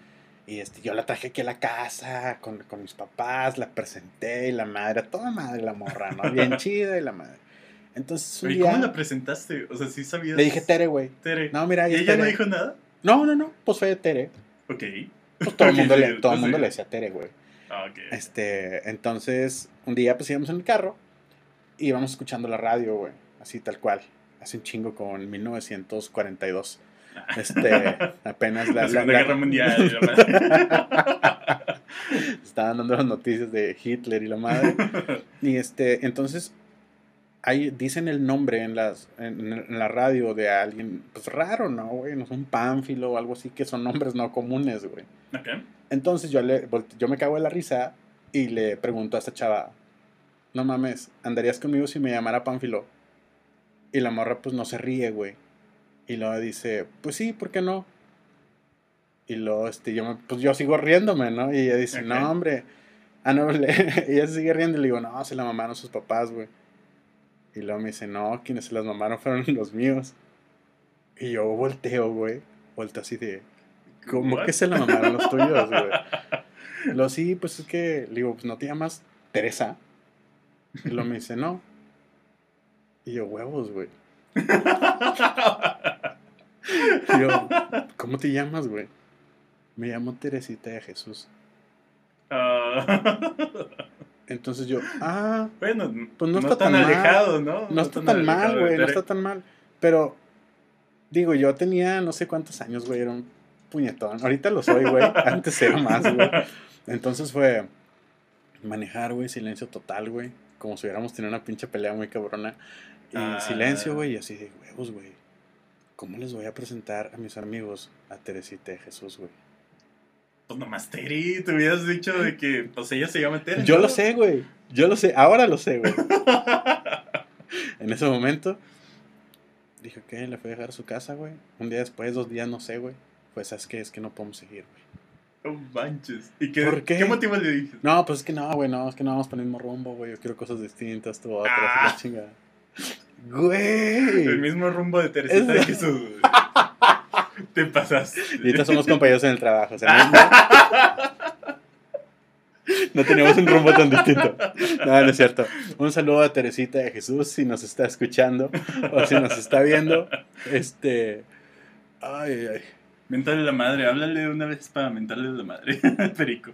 Speaker 1: Y este, yo la traje aquí a la casa con, con mis papás, la presenté y la madre, a toda madre la morra, ¿no? Bien chida y la madre. Entonces un día
Speaker 2: ¿cómo la presentaste? O sea, sí sabías.
Speaker 1: le dije Tere, güey.
Speaker 2: Tere.
Speaker 1: No, mira,
Speaker 2: ¿Y ella no dijo nada?
Speaker 1: No, no, no, pues fue Tere.
Speaker 2: Ok.
Speaker 1: Pues todo el mundo, le, todo el
Speaker 2: sí.
Speaker 1: mundo le decía Tere, güey.
Speaker 2: Ah.
Speaker 1: Este, entonces, un día pues íbamos en el carro y íbamos escuchando la radio, güey, así tal cual. Hace un chingo con 1942. Este, apenas la,
Speaker 2: La Segunda
Speaker 1: la-
Speaker 2: Guerra Mundial. la madre.
Speaker 1: Estaban dando las noticias de Hitler y la madre. Y este, entonces, ahí dicen el nombre en, las, en, en la radio de alguien, pues raro, ¿no, güey? No es un pánfilo o algo así, que son nombres no comunes, güey. Entonces yo, le, yo me cago en la risa y le pregunto a esta chava, no mames, ¿andarías conmigo si me llamara Pánfilo? Y la morra pues no se ríe, güey. Y luego dice, pues sí, ¿por qué no? Y luego este, yo, me- pues yo sigo riéndome, ¿no? Y ella dice, no, hombre. Ah, no, le- ella se sigue riendo y le digo, no, se la mamaron sus papás, güey. Y luego me dice, no, quienes se las mamaron fueron los míos. Y yo volteo, güey. Volteo así de, ¿Cómo
Speaker 2: What?
Speaker 1: que se la mamaron los tuyos, güey? Lo sí, pues es que, le digo, pues no te llamas Teresa. Y lo me dice, no. Y yo, huevos, güey. Y yo, ¿cómo te llamas, güey? Me llamo Teresita de Jesús.
Speaker 2: Ah,
Speaker 1: Entonces yo, ah,
Speaker 2: bueno,
Speaker 1: Pues no
Speaker 2: no
Speaker 1: está
Speaker 2: tan
Speaker 1: tan mal.
Speaker 2: alejado, ¿no?
Speaker 1: no está tan mal,
Speaker 2: alejado de
Speaker 1: güey, no está tan mal. Pero, digo, yo tenía no sé cuántos años, güey, era un puñetón. Ahorita lo soy, güey. Antes era más, güey. Entonces fue manejar, güey, silencio total, güey. Como si hubiéramos tenido una pinche pelea muy cabrona. Y
Speaker 2: Ah.
Speaker 1: silencio, güey, y así de huevos, güey. ¿Cómo les voy a presentar a mis amigos a Teresita de Jesús, güey?
Speaker 2: Pues nomás Tere, te hubieras dicho de que, pues ella se llama Tere.
Speaker 1: Yo
Speaker 2: ¿no?
Speaker 1: lo sé, güey. Yo lo sé. Ahora lo sé, güey. En ese momento, dije, ok, le fui a dejar a su casa, güey. Un día después, dos días, no sé, güey. Pues, ¿sabes qué? Es que no podemos seguir, güey.
Speaker 2: No manches. ¿Y qué,
Speaker 1: ¿Por qué?
Speaker 2: qué motivo le dije?
Speaker 1: No, pues es que no, güey, no, es que no vamos por el mismo rumbo, güey. Yo quiero cosas distintas, tú otras,
Speaker 2: Ah.
Speaker 1: la chingada. Güey.
Speaker 2: El mismo rumbo de Teresita
Speaker 1: Es-
Speaker 2: de Jesús. güey. Te pasaste.
Speaker 1: Y ahorita somos compañeros en el trabajo, o sea, no, no tenemos un rumbo tan distinto. No, no es cierto. Un saludo a Teresita de Jesús si nos está escuchando o si nos está viendo. Este. Ay, ay.
Speaker 2: Mentarle la madre, háblale una vez para mentarle la madre perico.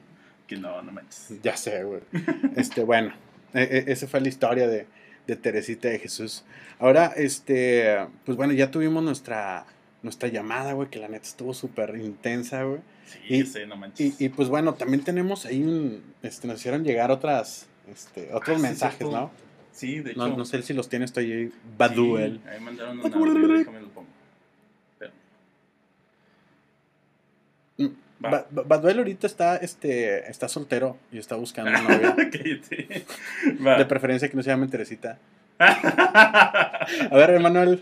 Speaker 2: Que no, no manches.
Speaker 1: Ya sé, güey. Este, bueno, e- e- esa fue la historia de, de Teresita de Jesús. Ahora, este, pues bueno, ya tuvimos nuestra, nuestra llamada, güey, que la neta estuvo súper intensa, güey.
Speaker 2: Sí,
Speaker 1: Y-
Speaker 2: sé, no manches.
Speaker 1: Y, y, pues bueno, también tenemos ahí un, este, nos hicieron llegar otras, este, otros
Speaker 2: Ah,
Speaker 1: mensajes. ¿no?
Speaker 2: Sí, de hecho.
Speaker 1: ¿no? No sé si los tienes, estoy ahí, Baduel.
Speaker 2: Sí, ahí mandaron un audio, déjame lo pongo. Espera. Va.
Speaker 1: Ba- Ba- Baduel ahorita está, este, está soltero y está buscando una novia. De preferencia que no se llame Teresita. A ver, Emanuel.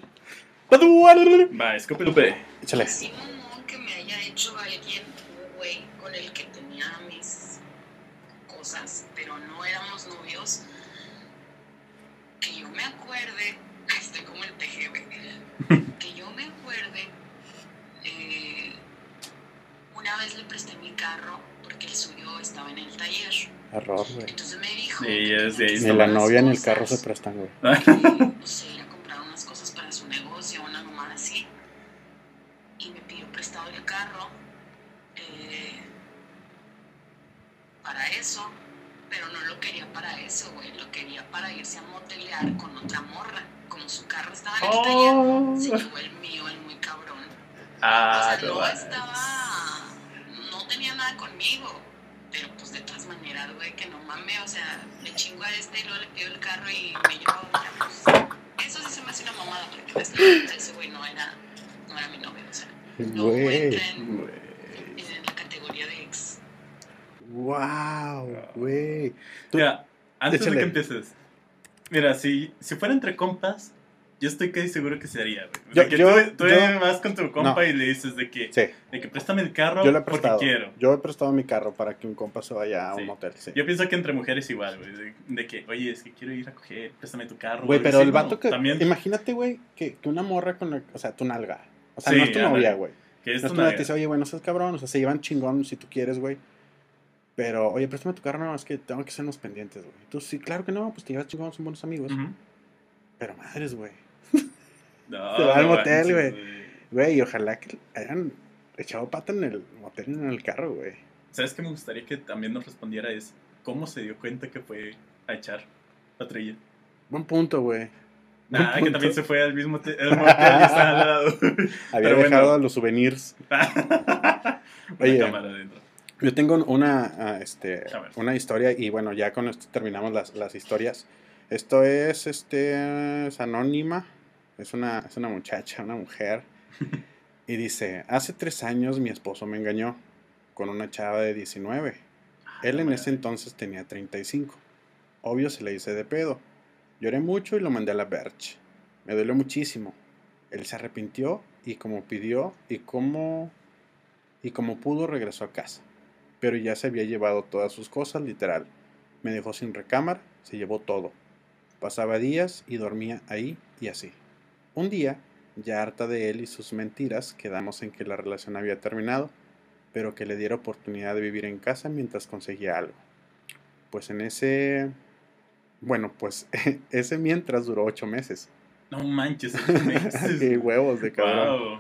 Speaker 1: Baduel.
Speaker 2: Va, escupe Lupe.
Speaker 1: Échale.
Speaker 3: Así mamón que me haya hecho un güey, con el que tenía mis cosas, pero no éramos novios. Que yo me acuerde, estoy como el TGV, que yo me acuerde, eh, una vez le presté mi carro porque el suyo estaba en el taller.
Speaker 1: Error, güey.
Speaker 3: Entonces me dijo.
Speaker 2: Sí,
Speaker 3: que
Speaker 2: es de ahí
Speaker 1: Ni la novia ni el carro se prestan, güey.
Speaker 3: que, no sé, ir a comprar unas cosas para su negocio, una mamada así. Y me pidió prestado el carro eh, para eso, pero no lo quería para eso, güey. Lo quería para irse a motelear con otra morra. Como su carro estaba en el
Speaker 2: Oh.
Speaker 3: taller, se llevó el mío, el muy cabrón.
Speaker 2: Ah,
Speaker 3: o sea,
Speaker 2: no
Speaker 3: estaba. No tenía nada conmigo. Pero pues de todas maneras, güey, que no mames, o sea, me chingo a este y luego le pido el carro y me llevo a otra. Pues, eso sí se me hace una mamada, porque pues, ese güey no era, no era mi novio, o sea, no
Speaker 1: Güey.
Speaker 3: entra en,
Speaker 2: Güey.
Speaker 3: en la categoría de ex.
Speaker 1: Wow, güey.
Speaker 2: Mira, antes
Speaker 1: échale.
Speaker 2: de que empieces. Mira, si, si fuera entre compas, yo estoy casi seguro que se haría, güey. O sea,
Speaker 1: Yo-
Speaker 2: que
Speaker 1: yo-
Speaker 2: tú, tú
Speaker 1: yo-
Speaker 2: vas con tu compa
Speaker 1: No.
Speaker 2: y le dices de que,
Speaker 1: Sí,
Speaker 2: de que préstame el carro
Speaker 1: yo lo he
Speaker 2: porque
Speaker 1: prestado.
Speaker 2: quiero.
Speaker 1: Yo he prestado mi carro para que un compa se vaya a
Speaker 2: Sí.
Speaker 1: un hotel, sí.
Speaker 2: Yo pienso que entre mujeres igual, güey. De, de que, oye, es que quiero ir a coger, préstame tu carro.
Speaker 1: Güey, pero el
Speaker 2: ¿no?
Speaker 1: vato que.
Speaker 2: También,
Speaker 1: Imagínate, güey, que, que una morra con la. O sea, tu nalga. O sea, no es tu novia, güey.
Speaker 2: que es
Speaker 1: No
Speaker 2: tu
Speaker 1: novia, te
Speaker 2: nalga.
Speaker 1: dice, oye, güey, no seas cabrón. O sea, se llevan chingón si tú quieres, güey. Pero, oye, préstame tu carro, no, es que tengo que ser unos pendientes, güey. Tú sí, claro que no, pues te llevas chingón, son buenos amigos. Pero madres, güey.
Speaker 2: No,
Speaker 1: Se va al motel, güey. Güey, y ojalá que hayan echado pata en el motel en el carro, güey.
Speaker 2: ¿Sabes qué me gustaría que también nos respondiera? Es cómo se dio cuenta que fue a echar patrulla.
Speaker 1: Buen punto, güey. Buen
Speaker 2: Nada, que
Speaker 1: punto.
Speaker 2: también se fue al mismo te- el motel y estaba al lado.
Speaker 1: Había
Speaker 2: Pero
Speaker 1: dejado
Speaker 2: bueno.
Speaker 1: los souvenirs. Oye.
Speaker 2: cámara adentro.
Speaker 1: Yo tengo una, ah, este, una historia y bueno, ya con esto terminamos las, las historias. Esto es, este, es anónima, es una, es una muchacha, una mujer. Y dice, hace tres años mi esposo me engañó con una chava de 19. Él en ese entonces tenía 35. Obvio se le hice de pedo. Lloré mucho y lo mandé a la Berch. Me dolió muchísimo. Él se arrepintió y como pidió y como y como pudo regresó a casa. Pero ya se había llevado todas sus cosas, literal. Me dejó sin recámara, se llevó todo. Pasaba días y dormía ahí y así. Un día, ya harta de él y sus mentiras, quedamos en que la relación había terminado, pero que le diera oportunidad de vivir en casa mientras conseguía algo. Pues en ese... Bueno, pues ese mientras duró ocho meses.
Speaker 2: No manches, ocho meses.
Speaker 1: Qué huevos de cabrón.
Speaker 2: Wow.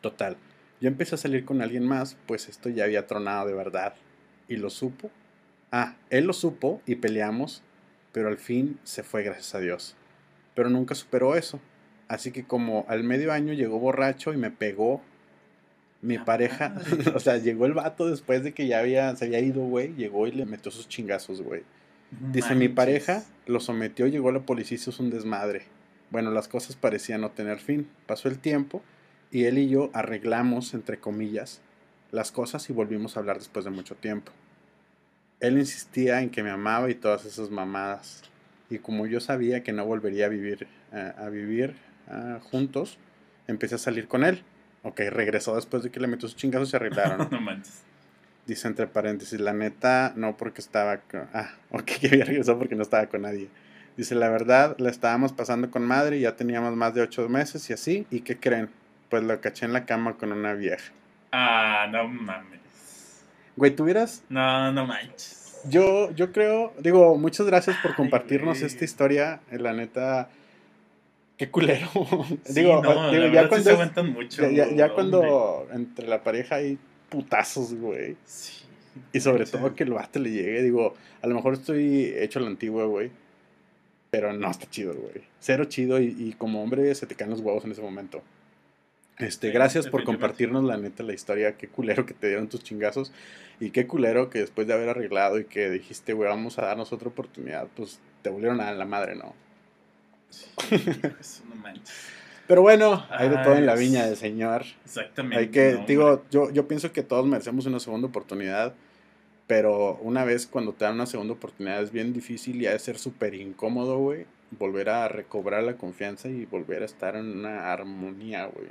Speaker 1: Total. Yo empecé a salir con alguien más, pues esto ya había tronado de verdad. Y lo supo. Ah, él lo supo y peleamos, pero al fin se fue, gracias a Dios. Pero nunca superó eso. Así que como al medio año llegó borracho y me pegó mi
Speaker 2: Ah,
Speaker 1: pareja, o sea, llegó el vato después de que ya había, se había ido, güey, llegó y le metió sus chingazos, güey. Dice, mi pareja lo sometió, llegó la policía y hizo un desmadre. Bueno, las cosas parecían no tener fin. Pasó el tiempo y él y yo arreglamos, entre comillas, las cosas y volvimos a hablar después de mucho tiempo. Él insistía en que me amaba y todas esas mamadas. Y como yo sabía que no volvería a vivir, eh, a vivir juntos, empecé a salir con él. Ok, regresó después de que le metió sus chingazos y se arreglaron.
Speaker 2: no manches.
Speaker 1: Dice entre paréntesis, la neta, no porque estaba con... Ah, ok, que había regresado porque no estaba con nadie. Dice, la verdad, la estábamos pasando con madre, ya teníamos más de ocho meses y así. ¿Y qué creen? Pues lo caché en la cama con una vieja.
Speaker 2: Ah, no mames.
Speaker 1: Güey, tuvieras...
Speaker 2: No, no manches.
Speaker 1: Yo, yo creo... Digo, muchas gracias por compartirnos esta historia. La neta... Qué culero.
Speaker 2: Sí,
Speaker 1: digo,
Speaker 2: no,
Speaker 1: digo,
Speaker 2: la
Speaker 1: ya
Speaker 2: sí
Speaker 1: cuando...
Speaker 2: se
Speaker 1: es-
Speaker 2: aguantan mucho.
Speaker 1: ya, ya- ya
Speaker 2: hombre.
Speaker 1: cuando entre la pareja hay putazos, güey.
Speaker 2: Sí.
Speaker 1: Y sobre
Speaker 2: Sí.
Speaker 1: todo que el vato le llegue, digo, a lo mejor estoy hecho a la antigua, güey. Pero no está chido, güey. Cero chido y, y como hombre se te caen los huevos en ese momento. Este, gracias por compartirnos la neta la historia. Qué culero que te dieron tus chingazos. Y qué culero que después de haber arreglado y que dijiste, güey, vamos a darnos otra oportunidad, pues te volvieron a la madre, ¿no?
Speaker 2: Sí, eso no manches.
Speaker 1: Pero bueno, hay de todo en la viña del Señor.
Speaker 2: Exactamente.
Speaker 1: Hay que,
Speaker 2: no,
Speaker 1: digo,
Speaker 2: hombre.
Speaker 1: yo, yo pienso que todos merecemos una segunda oportunidad, pero una vez cuando te dan una segunda oportunidad es bien difícil y ha de ser súper incómodo, güey, volver a recobrar la confianza y volver a estar en una armonía, güey.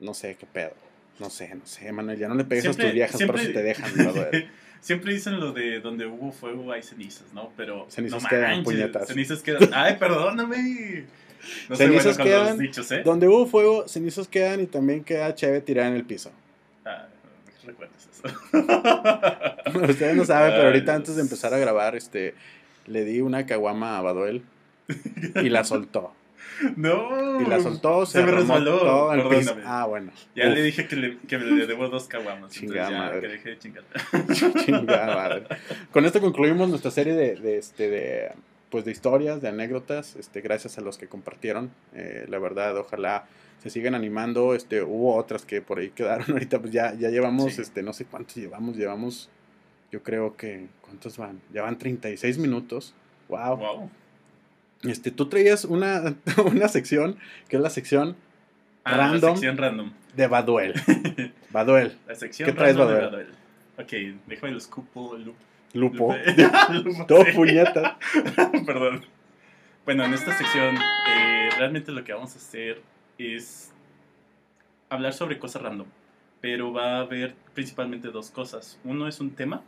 Speaker 1: No sé qué pedo. No sé, no sé, Manuel, ya no le pegues a tus viejas, por eso te dejan, brother.
Speaker 2: Siempre dicen lo de donde hubo fuego hay cenizas, ¿no? Pero.
Speaker 1: Cenizas
Speaker 2: no
Speaker 1: quedan,
Speaker 2: manches,
Speaker 1: puñetas.
Speaker 2: Cenizas quedan. Ay, perdóname. No sé
Speaker 1: Cenizas
Speaker 2: bueno los
Speaker 1: quedan
Speaker 2: dichos, ¿eh?
Speaker 1: Donde hubo fuego, cenizos quedan y también queda Cheve tirada en el piso.
Speaker 2: Ah, recuerdas eso.
Speaker 1: Ustedes no saben, pero ahorita antes de empezar a grabar, este, le di una caguama a Baduel y la soltó.
Speaker 2: no.
Speaker 1: Y la soltó, se,
Speaker 2: Se me resbaló.
Speaker 1: Ah, bueno.
Speaker 2: Ya
Speaker 1: Uf,
Speaker 2: le dije que le, que le debo dos caguamas.
Speaker 1: Chingada
Speaker 2: entonces ya,
Speaker 1: madre.
Speaker 2: que de chingar.
Speaker 1: chingada madre. Con esto concluimos nuestra serie de, de, este, de, pues, de historias, de anécdotas. Este, gracias a los que compartieron. Eh, la verdad, ojalá se sigan animando. Este, hubo otras que por ahí quedaron. Ahorita pues ya, ya llevamos,
Speaker 2: Sí.
Speaker 1: este, no sé cuántos llevamos. Llevamos, yo creo que, ¿cuántos van? Ya van 36 minutos. Wow.
Speaker 2: Wow.
Speaker 1: Este, tú traías una, una sección, que es la sección
Speaker 2: Ah,
Speaker 1: Random.
Speaker 2: La sección random.
Speaker 1: de Baduel. Baduel.
Speaker 2: La sección
Speaker 1: ¿Qué traes,
Speaker 2: random de
Speaker 1: Baduel?
Speaker 2: Baduel. Ok, déjame los cupo. Lup,
Speaker 1: Lupo.
Speaker 2: Lupo,
Speaker 1: Todo puñetas.
Speaker 2: Perdón. Bueno, en esta sección eh, realmente lo que vamos a hacer es hablar sobre cosas random. Pero va a haber principalmente dos cosas. Uno es un tema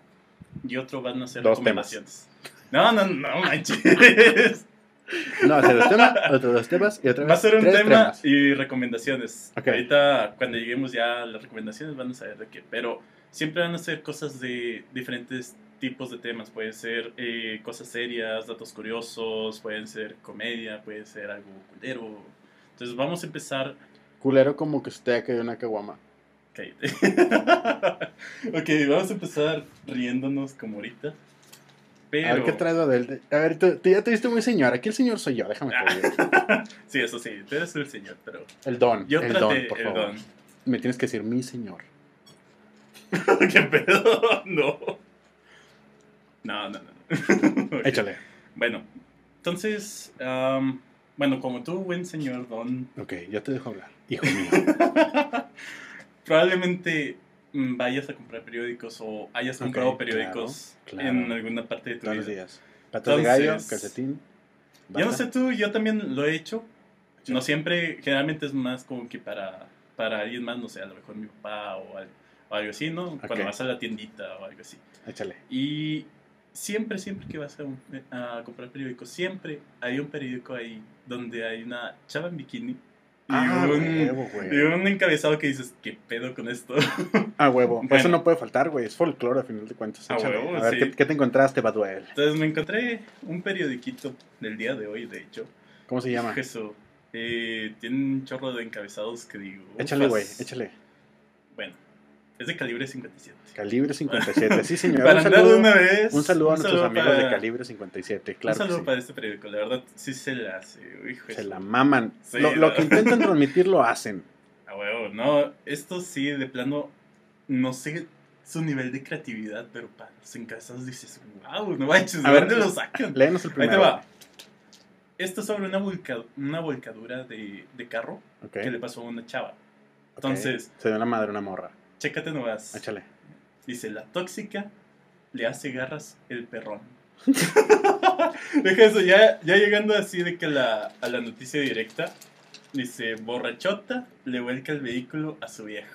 Speaker 2: y otro van a ser
Speaker 1: Dos
Speaker 2: recomendaciones. No, no, no manches.
Speaker 1: No, hacer dos temas, otros dos temas y otra vez.
Speaker 2: Va a ser un
Speaker 1: tres
Speaker 2: tema y recomendaciones.
Speaker 1: Ok.
Speaker 2: Ahorita, cuando lleguemos ya a las recomendaciones, van a saber de qué. Pero siempre van a ser cosas de diferentes tipos de temas. Pueden ser eh, cosas serias, datos curiosos, pueden ser comedia, puede ser algo culero. Entonces vamos a empezar.
Speaker 1: Culero como que usted caído una caguama.
Speaker 2: Cállate. ok, vamos a empezar riéndonos como ahorita. Pero.
Speaker 1: A ver qué traes Baduel. A ver, tú, tú ya te viste muy señor. Aquí el señor soy yo, déjame digo.
Speaker 2: Sí, eso sí, tú eres el señor, pero.
Speaker 1: El don.
Speaker 2: Yo
Speaker 1: el
Speaker 2: traté
Speaker 1: don, por
Speaker 2: el
Speaker 1: favor.
Speaker 2: don.
Speaker 1: Me tienes que decir mi señor.
Speaker 2: ¿Qué pedo? No. No, no, no.
Speaker 1: Échale.
Speaker 2: Bueno, entonces, bueno, como tú, buen señor Don,
Speaker 1: Ok, ya te dejo hablar. Hijo mío.
Speaker 2: probablemente vayas a comprar periódicos o hayas comprado periódicos
Speaker 1: claro,
Speaker 2: en alguna parte de tu
Speaker 1: Todos los
Speaker 2: vida.
Speaker 1: días. Patas de gallo, calcetín.
Speaker 2: Yo no sé tú, yo también lo he hecho. No siempre, generalmente es más como que para, para alguien más, no sé, a lo mejor mi papá o algo, o algo así, ¿no? Cuando
Speaker 1: Ok.
Speaker 2: vas a la tiendita o algo así.
Speaker 1: Échale.
Speaker 2: Y siempre, siempre que vas a, un- a comprar periódicos, siempre hay un periódico ahí donde hay una chava en bikini
Speaker 1: Ah,
Speaker 2: un,
Speaker 1: huevo,
Speaker 2: y un encabezado que dices, ¿qué pedo con esto?
Speaker 1: Ah, huevo.
Speaker 2: Bueno.
Speaker 1: Eso no puede faltar, güey. Es folclore, a final de cuentas. Échale.
Speaker 2: huevo,
Speaker 1: a ver,
Speaker 2: sí.
Speaker 1: ¿qué, qué te encontraste, Baduel?
Speaker 2: Entonces me encontré un periodiquito del día de hoy, de hecho.
Speaker 1: ¿Cómo se llama?
Speaker 2: Jesús. Eh, tiene un chorro de encabezados que digo.
Speaker 1: Échale, güey. Échale.
Speaker 2: Bueno, es de calibre 57.
Speaker 1: Calibre 57. Sí, señor.
Speaker 2: Para
Speaker 1: un,
Speaker 2: andar
Speaker 1: saludo,
Speaker 2: una vez.
Speaker 1: un saludo a nuestros amigos
Speaker 2: para-
Speaker 1: de Calibre 57. Claro
Speaker 2: un saludo
Speaker 1: sí.
Speaker 2: para este periódico, la verdad sí se la hace. Hijo
Speaker 1: Se la maman.
Speaker 2: Sí,
Speaker 1: lo, que intentan transmitir lo hacen.
Speaker 2: A huevo, no, esto sí, de plano, no sé su nivel de creatividad, pero para los encabezados dices, wow, no manches, ¿de
Speaker 1: A ver,
Speaker 2: dónde lo sacan?
Speaker 1: Léenos el
Speaker 2: Ahí
Speaker 1: primero.
Speaker 2: te va. Esto es sobre una, volca- una volcadura de, de carro que le pasó a una chava. Entonces,
Speaker 1: Se dio una madre, una morra.
Speaker 2: Chécate nomás.
Speaker 1: Échale.
Speaker 2: Dice, la tóxica le hace garras el perrón. Deja eso, ya, ya llegando así de que la, a la noticia directa, dice, borrachota le vuelca el vehículo a su viejo.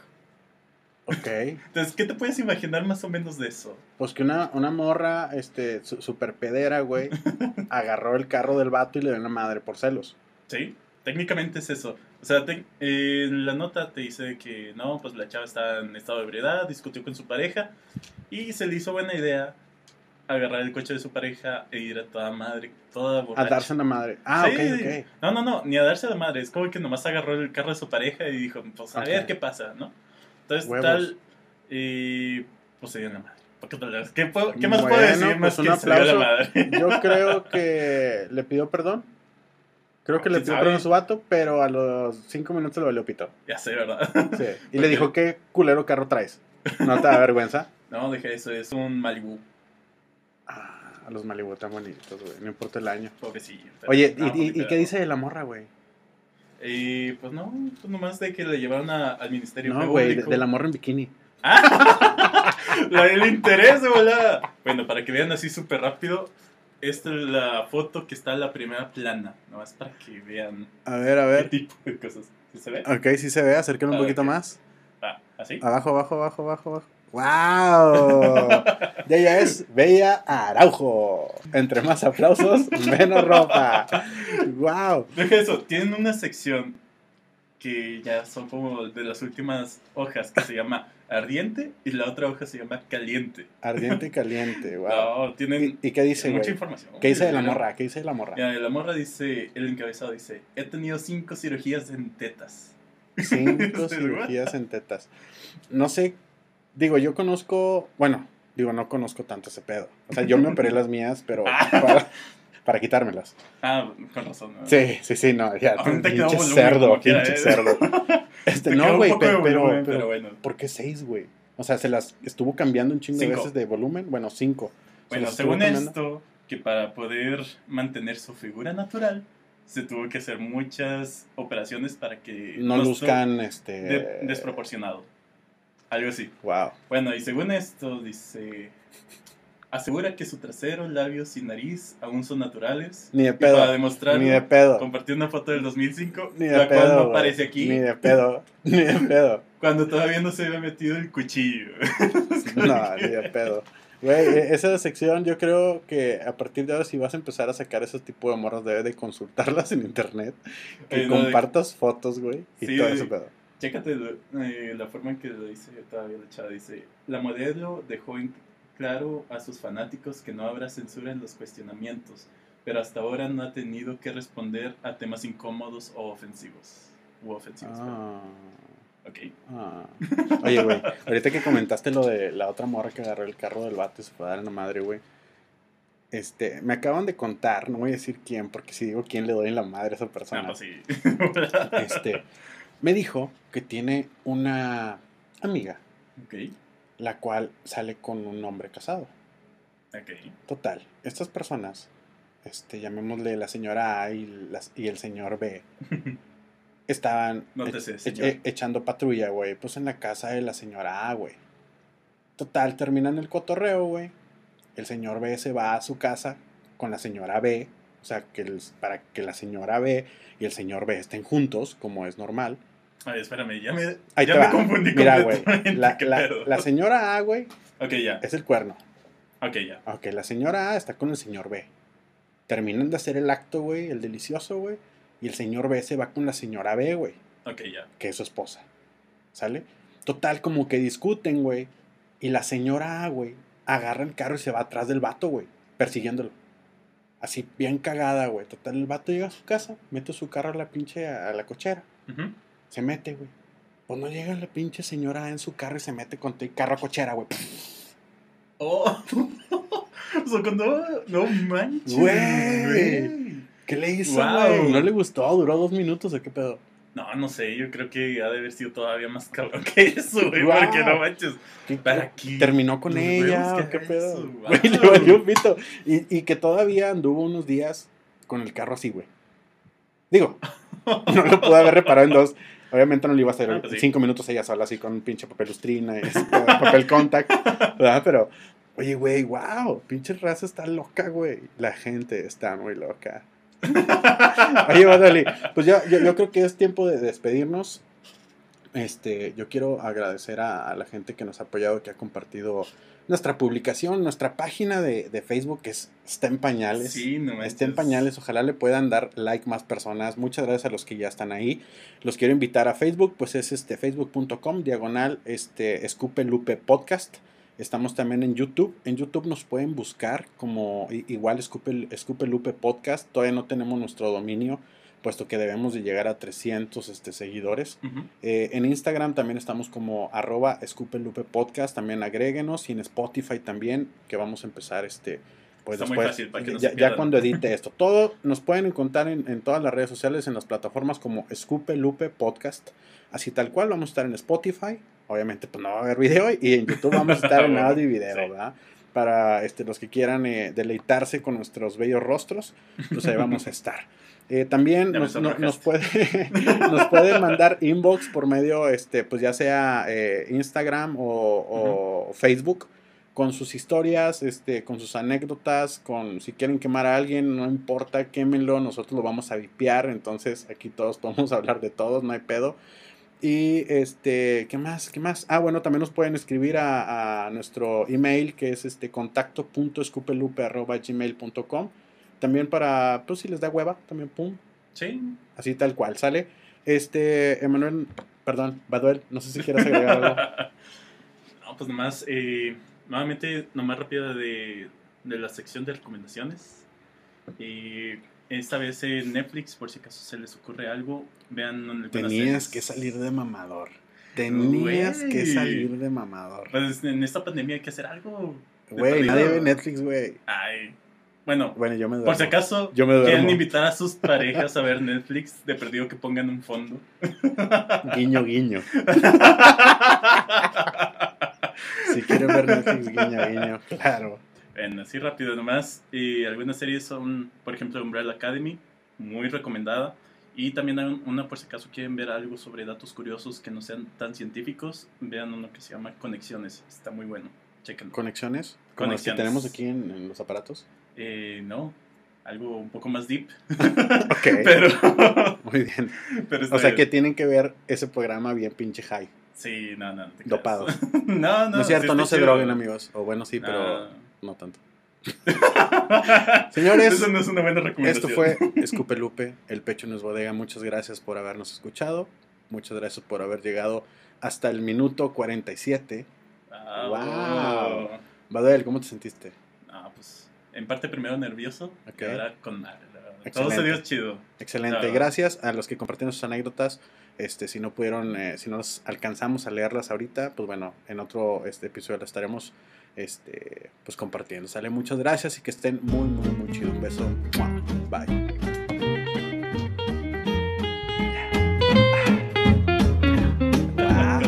Speaker 1: Ok.
Speaker 2: Entonces, ¿qué te puedes imaginar más o menos de eso?
Speaker 1: Pues que una, una morra, este, su- super pedera, güey, agarró el carro del vato y le dio una madre por celos.
Speaker 2: ¿Sí? Técnicamente es eso. O sea, te- eh, en la nota te dice que no, pues la chava está en estado de ebriedad, discutió con su pareja y se le hizo buena idea agarrar el coche de su pareja e ir a toda madre, toda
Speaker 1: A
Speaker 2: borracha.
Speaker 1: darse una madre. Ah,
Speaker 2: Sí.
Speaker 1: ok, ok.
Speaker 2: No, no, no, ni a darse a la madre. Es como que nomás agarró el carro de su pareja y dijo, pues a
Speaker 1: Ok.
Speaker 2: ver qué pasa, ¿no? Entonces,
Speaker 1: Huevos.
Speaker 2: tal, y pues se dio la madre. ¿Por qué te- ¿Qué, puedo- más puedo
Speaker 1: Bueno,
Speaker 2: decir más
Speaker 1: pues un
Speaker 2: que se dio la
Speaker 1: aplauso.
Speaker 2: madre?
Speaker 1: Yo creo que le pidió perdón. Creo que le
Speaker 2: ¿Quién
Speaker 1: pidió a su vato, pero a los cinco minutos le valió pito.
Speaker 2: ya sé, ¿verdad?
Speaker 1: Sí. Y le dijo, ¿qué culero carro traes? ¿No te da vergüenza?
Speaker 2: No, deja eso, es un Malibu,
Speaker 1: Ah, a los Malibu tan bonitos, güey. No importa el año.
Speaker 2: pobrecillo.
Speaker 1: Oye,
Speaker 2: no,
Speaker 1: ¿y, y-
Speaker 2: ni
Speaker 1: y qué dice de la morra, güey?
Speaker 2: Y pues no, pues nomás de que le llevaron a- al Ministerio
Speaker 1: No, güey, de, la morra en bikini.
Speaker 2: La del interés, volada. Bueno, para que vean así súper rápido, esta es la foto que está en la primera plana. Nomás para que vean
Speaker 1: A ver, a
Speaker 2: qué
Speaker 1: ver.
Speaker 2: tipo de cosas. ¿Sí se ve?
Speaker 1: Ok, sí se ve, acérquenlo un
Speaker 2: Ah,
Speaker 1: poquito más.
Speaker 2: Ah, ¿así?
Speaker 1: Abajo, abajo, abajo, abajo, abajo. ¡Wow! De ella es Bella Araujo. Entre más aplausos, menos ropa. ¡Wow!
Speaker 2: Deja eso, tienen una sección que ya son como de las últimas hojas que se llama Ardiente y la otra hoja se llama Caliente.
Speaker 1: Ardiente y caliente, wow.
Speaker 2: No, tienen
Speaker 1: ¿Y, y qué dice,
Speaker 2: mucha información.
Speaker 1: ¿Qué dice de la morra? ¿Qué dice de la morra?
Speaker 2: mira, la morra dice, el encabezado dice, he tenido cinco cirugías en tetas.
Speaker 1: Cinco cirugías en tetas. No sé, digo, yo conozco, bueno, digo, no conozco tanto ese pedo. O sea, yo me operé las mías, pero para, para quitármelas.
Speaker 2: Ah, con razón. ¿no?
Speaker 1: Sí, sí, sí, no, ya, pinche
Speaker 2: volumen
Speaker 1: cerdo, pinche
Speaker 2: ¿eh?
Speaker 1: cerdo. Este, no, güey, pero, pero,
Speaker 2: pero bueno.
Speaker 1: ¿por qué seis, güey? O sea, se las estuvo cambiando un chingo de veces de volumen. Bueno, cinco.
Speaker 2: Bueno, según esto, que para poder mantener su figura natural, se tuvo que hacer muchas operaciones para que
Speaker 1: No luzcan, este...
Speaker 2: de- desproporcionado. Algo así.
Speaker 1: Wow.
Speaker 2: Bueno, y según esto, dice. Asegura que su trasero, labios y nariz aún son naturales.
Speaker 1: Ni de
Speaker 2: Y para
Speaker 1: pedo.
Speaker 2: demostrarlo,
Speaker 1: Ni de pedo.
Speaker 2: compartió una foto del 2005,
Speaker 1: Ni de
Speaker 2: la
Speaker 1: pedo.
Speaker 2: cual no aparece aquí,
Speaker 1: Ni de pedo. Ni de pedo.
Speaker 2: cuando todavía no se había metido el cuchillo.
Speaker 1: No, ni de pedo. Güey, e- esa sección yo creo que a partir de ahora si vas a empezar a sacar ese tipo de morras debes de consultarlas en internet. Que
Speaker 2: Eh, no, de-
Speaker 1: compartas fotos, güey. Y
Speaker 2: Sí,
Speaker 1: todo ese pedo.
Speaker 2: Chécate eh, la forma en que lo dice todavía la chava. Dice, la modelo dejó claro a sus fanáticos que no habrá censura en los cuestionamientos, pero hasta ahora no ha tenido que responder a temas incómodos o ofensivos. U ofensivos,
Speaker 1: Ah.
Speaker 2: Ok.
Speaker 1: ah. Oye, güey, ahorita que comentaste lo de la otra morra que agarró el carro del vato y se fue a dar en la madre, güey. Este, me acaban de contar, no voy a decir quién, porque si digo quién le doy en la madre a esa persona.
Speaker 2: pues sí.
Speaker 1: Este, me dijo que tiene una amiga,
Speaker 2: ok,
Speaker 1: la cual sale con un hombre casado. Total, estas personas, este, llamémosle la señora A y, las- y el señor B, estaban
Speaker 2: No
Speaker 1: e-
Speaker 2: sé,
Speaker 1: e- e- echando patrulla, güey, pues en la casa de la señora A, güey. Total, terminan el cotorreo, güey. El señor B se va a su casa con la señora B, o sea, que el- para que la señora B y el señor B estén juntos, como es normal.
Speaker 2: Ay, espérame, ya me,
Speaker 1: Ahí
Speaker 2: ya
Speaker 1: te
Speaker 2: me
Speaker 1: va.
Speaker 2: confundí
Speaker 1: Mira, güey, la, señora A, güey,
Speaker 2: Ok, ya.
Speaker 1: es el cuerno.
Speaker 2: Ok, ya.
Speaker 1: Ok, la señora A está con el señor B. Terminan de hacer el acto, güey, el delicioso, güey. Y el señor B se va con la señora B, güey,
Speaker 2: Ok, ya.
Speaker 1: que es su esposa. ¿Sale? Total, como que discuten, güey. Y la señora A, güey, agarra el carro y se va atrás del vato, güey, persiguiéndolo. Así, bien cagada, güey. Total, el vato llega a su casa, mete su carro a la pinche, a la cochera.
Speaker 2: Ujú.
Speaker 1: Se mete, güey. Pues no llega la pinche señora en su carro y se mete con el carro a cochera, güey.
Speaker 2: Oh. o sea, cuando. No manches.
Speaker 1: Güey. ¿Qué le hizo, güey? ¿No le gustó? ¿Duró dos minutos o qué pedo?
Speaker 2: No, no sé, yo creo que ha de haber sido todavía más cabrón que eso, güey.
Speaker 1: Guau.
Speaker 2: Porque no manches.
Speaker 1: ¿Qué-
Speaker 2: ¿Para qué?
Speaker 1: ¿Terminó con ella qué pedo? Güey, le valió un pito. Y, y que todavía anduvo unos días con el carro así, güey. Digo, no lo pude haber reparado en dos. Obviamente no le iba a hacer
Speaker 2: Ah, pues sí.
Speaker 1: cinco minutos ella sola así con un pinche papel lustrina y papel contact, ¿verdad? Pero, oye, güey, wow, pinche raza está loca, güey. La gente está muy loca. Oye, Badali, pues ya, yo, yo creo que es tiempo de despedirnos. Este, yo quiero agradecer a, a la gente que nos ha apoyado, que ha compartido nuestra publicación, nuestra página de, de Facebook, que es, está en pañales.
Speaker 2: Sí, no.
Speaker 1: Está en pañales, ojalá le puedan dar like más personas. Muchas gracias a los que ya están ahí. Los quiero invitar a Facebook, pues es este facebook.com diagonal este Escupe Lupe Podcast. Estamos también en YouTube. En YouTube nos pueden buscar como igual Escupe, Escupe Lupe Podcast. Todavía no tenemos nuestro dominio, puesto que debemos de llegar a 300 este, seguidores. Eh, en Instagram también estamos como arroba Podcast. También agréguenos y en Spotify también, que vamos a empezar este. Pues
Speaker 2: Está muy
Speaker 1: después,
Speaker 2: fácil, para que no
Speaker 1: ya, cuando edite esto. Todo nos pueden encontrar en, en todas las redes sociales, en las plataformas como Escupe Lupe Podcast. Así tal cual, vamos a estar en Spotify. Obviamente, pues no va a haber video y en YouTube vamos a estar en audio y video,
Speaker 2: Sí.
Speaker 1: ¿verdad? para este, los que quieran eh, deleitarse con nuestros bellos rostros, pues ahí vamos a estar. Eh, también nos, no-
Speaker 2: sonrojaste.
Speaker 1: nos puede, nos pueden mandar inbox por medio, este, pues ya sea eh, Instagram o, o Facebook, con sus historias, este, con sus anécdotas, con si quieren quemar a alguien, no importa, quémenlo, nosotros lo vamos a vipiar, entonces aquí todos podemos hablar de todos, no hay pedo. Y este, ¿qué más? ¿Qué más? Ah, bueno, también nos pueden escribir a, a nuestro email que es este contacto.escupelupe.gmail.com También para, pues si les da hueva, también pum,
Speaker 2: Sí,
Speaker 1: así tal cual, ¿sale? Este, Emanuel, perdón, Baduel, no sé si quieres agregar algo.
Speaker 2: No, pues nomás, eh, nuevamente, nomás rápida de, de la sección de recomendaciones. Y esta vez en Netflix, por si acaso se les ocurre algo, vean
Speaker 1: Tenías que salir de mamador. Tenías que salir de mamador.
Speaker 2: Pues en esta pandemia hay que hacer algo.
Speaker 1: Güey, nadie ve Netflix, güey.
Speaker 2: Ay, bueno,
Speaker 1: Bueno, yo me duermo.
Speaker 2: por si acaso
Speaker 1: Yo me
Speaker 2: quieren invitar a sus parejas a ver Netflix, de perdido que pongan un fondo.
Speaker 1: Guiño, guiño. Si quieren ver Netflix, guiño, guiño. Claro.
Speaker 2: Bueno, así rápido nomás. Y algunas series son, por ejemplo, Umbrella Academy, muy recomendada. Y también hay un- una, por si acaso quieren ver algo sobre datos curiosos que no sean tan científicos, vean uno que se llama Conexiones. Está muy bueno. Chequenlo.
Speaker 1: ¿Conexiones? Como las que
Speaker 2: Conexiones.
Speaker 1: tenemos aquí en, en los aparatos.
Speaker 2: Eh, no, algo un poco más deep.
Speaker 1: Ok.
Speaker 2: pero,
Speaker 1: Muy bien.
Speaker 2: pero
Speaker 1: O sea que tienen que ver ese programa bien pinche high.
Speaker 2: Sí, no, no. no te.
Speaker 1: Dopados.
Speaker 2: no, no.
Speaker 1: No, es cierto,
Speaker 2: sí
Speaker 1: no se
Speaker 2: chido.
Speaker 1: droguen, amigos. O bueno, sí, pero
Speaker 2: No.
Speaker 1: tanto. Señores,
Speaker 2: Eso no es una buena recomendación.
Speaker 1: Esto fue Escupe Lupe, El Pecho no es bodega. Muchas gracias por habernos escuchado. Muchas gracias por haber llegado hasta el minuto 47.
Speaker 2: Ah,
Speaker 1: Wow.
Speaker 2: wow.
Speaker 1: Baduel, ¿cómo te sentiste?
Speaker 2: Ah, pues en parte primero nervioso,
Speaker 1: okay.
Speaker 2: y con madre. Todo se dio chido.
Speaker 1: Excelente. Gracias a los que compartieron sus anécdotas. Este, si no pudieron, eh, si no nos alcanzamos a leerlas ahorita, pues bueno, en otro este, episodio las estaremos este, pues compartiendo. Sale, muchas gracias y que estén muy, muy, muy chido. Un beso. Bye. Ah,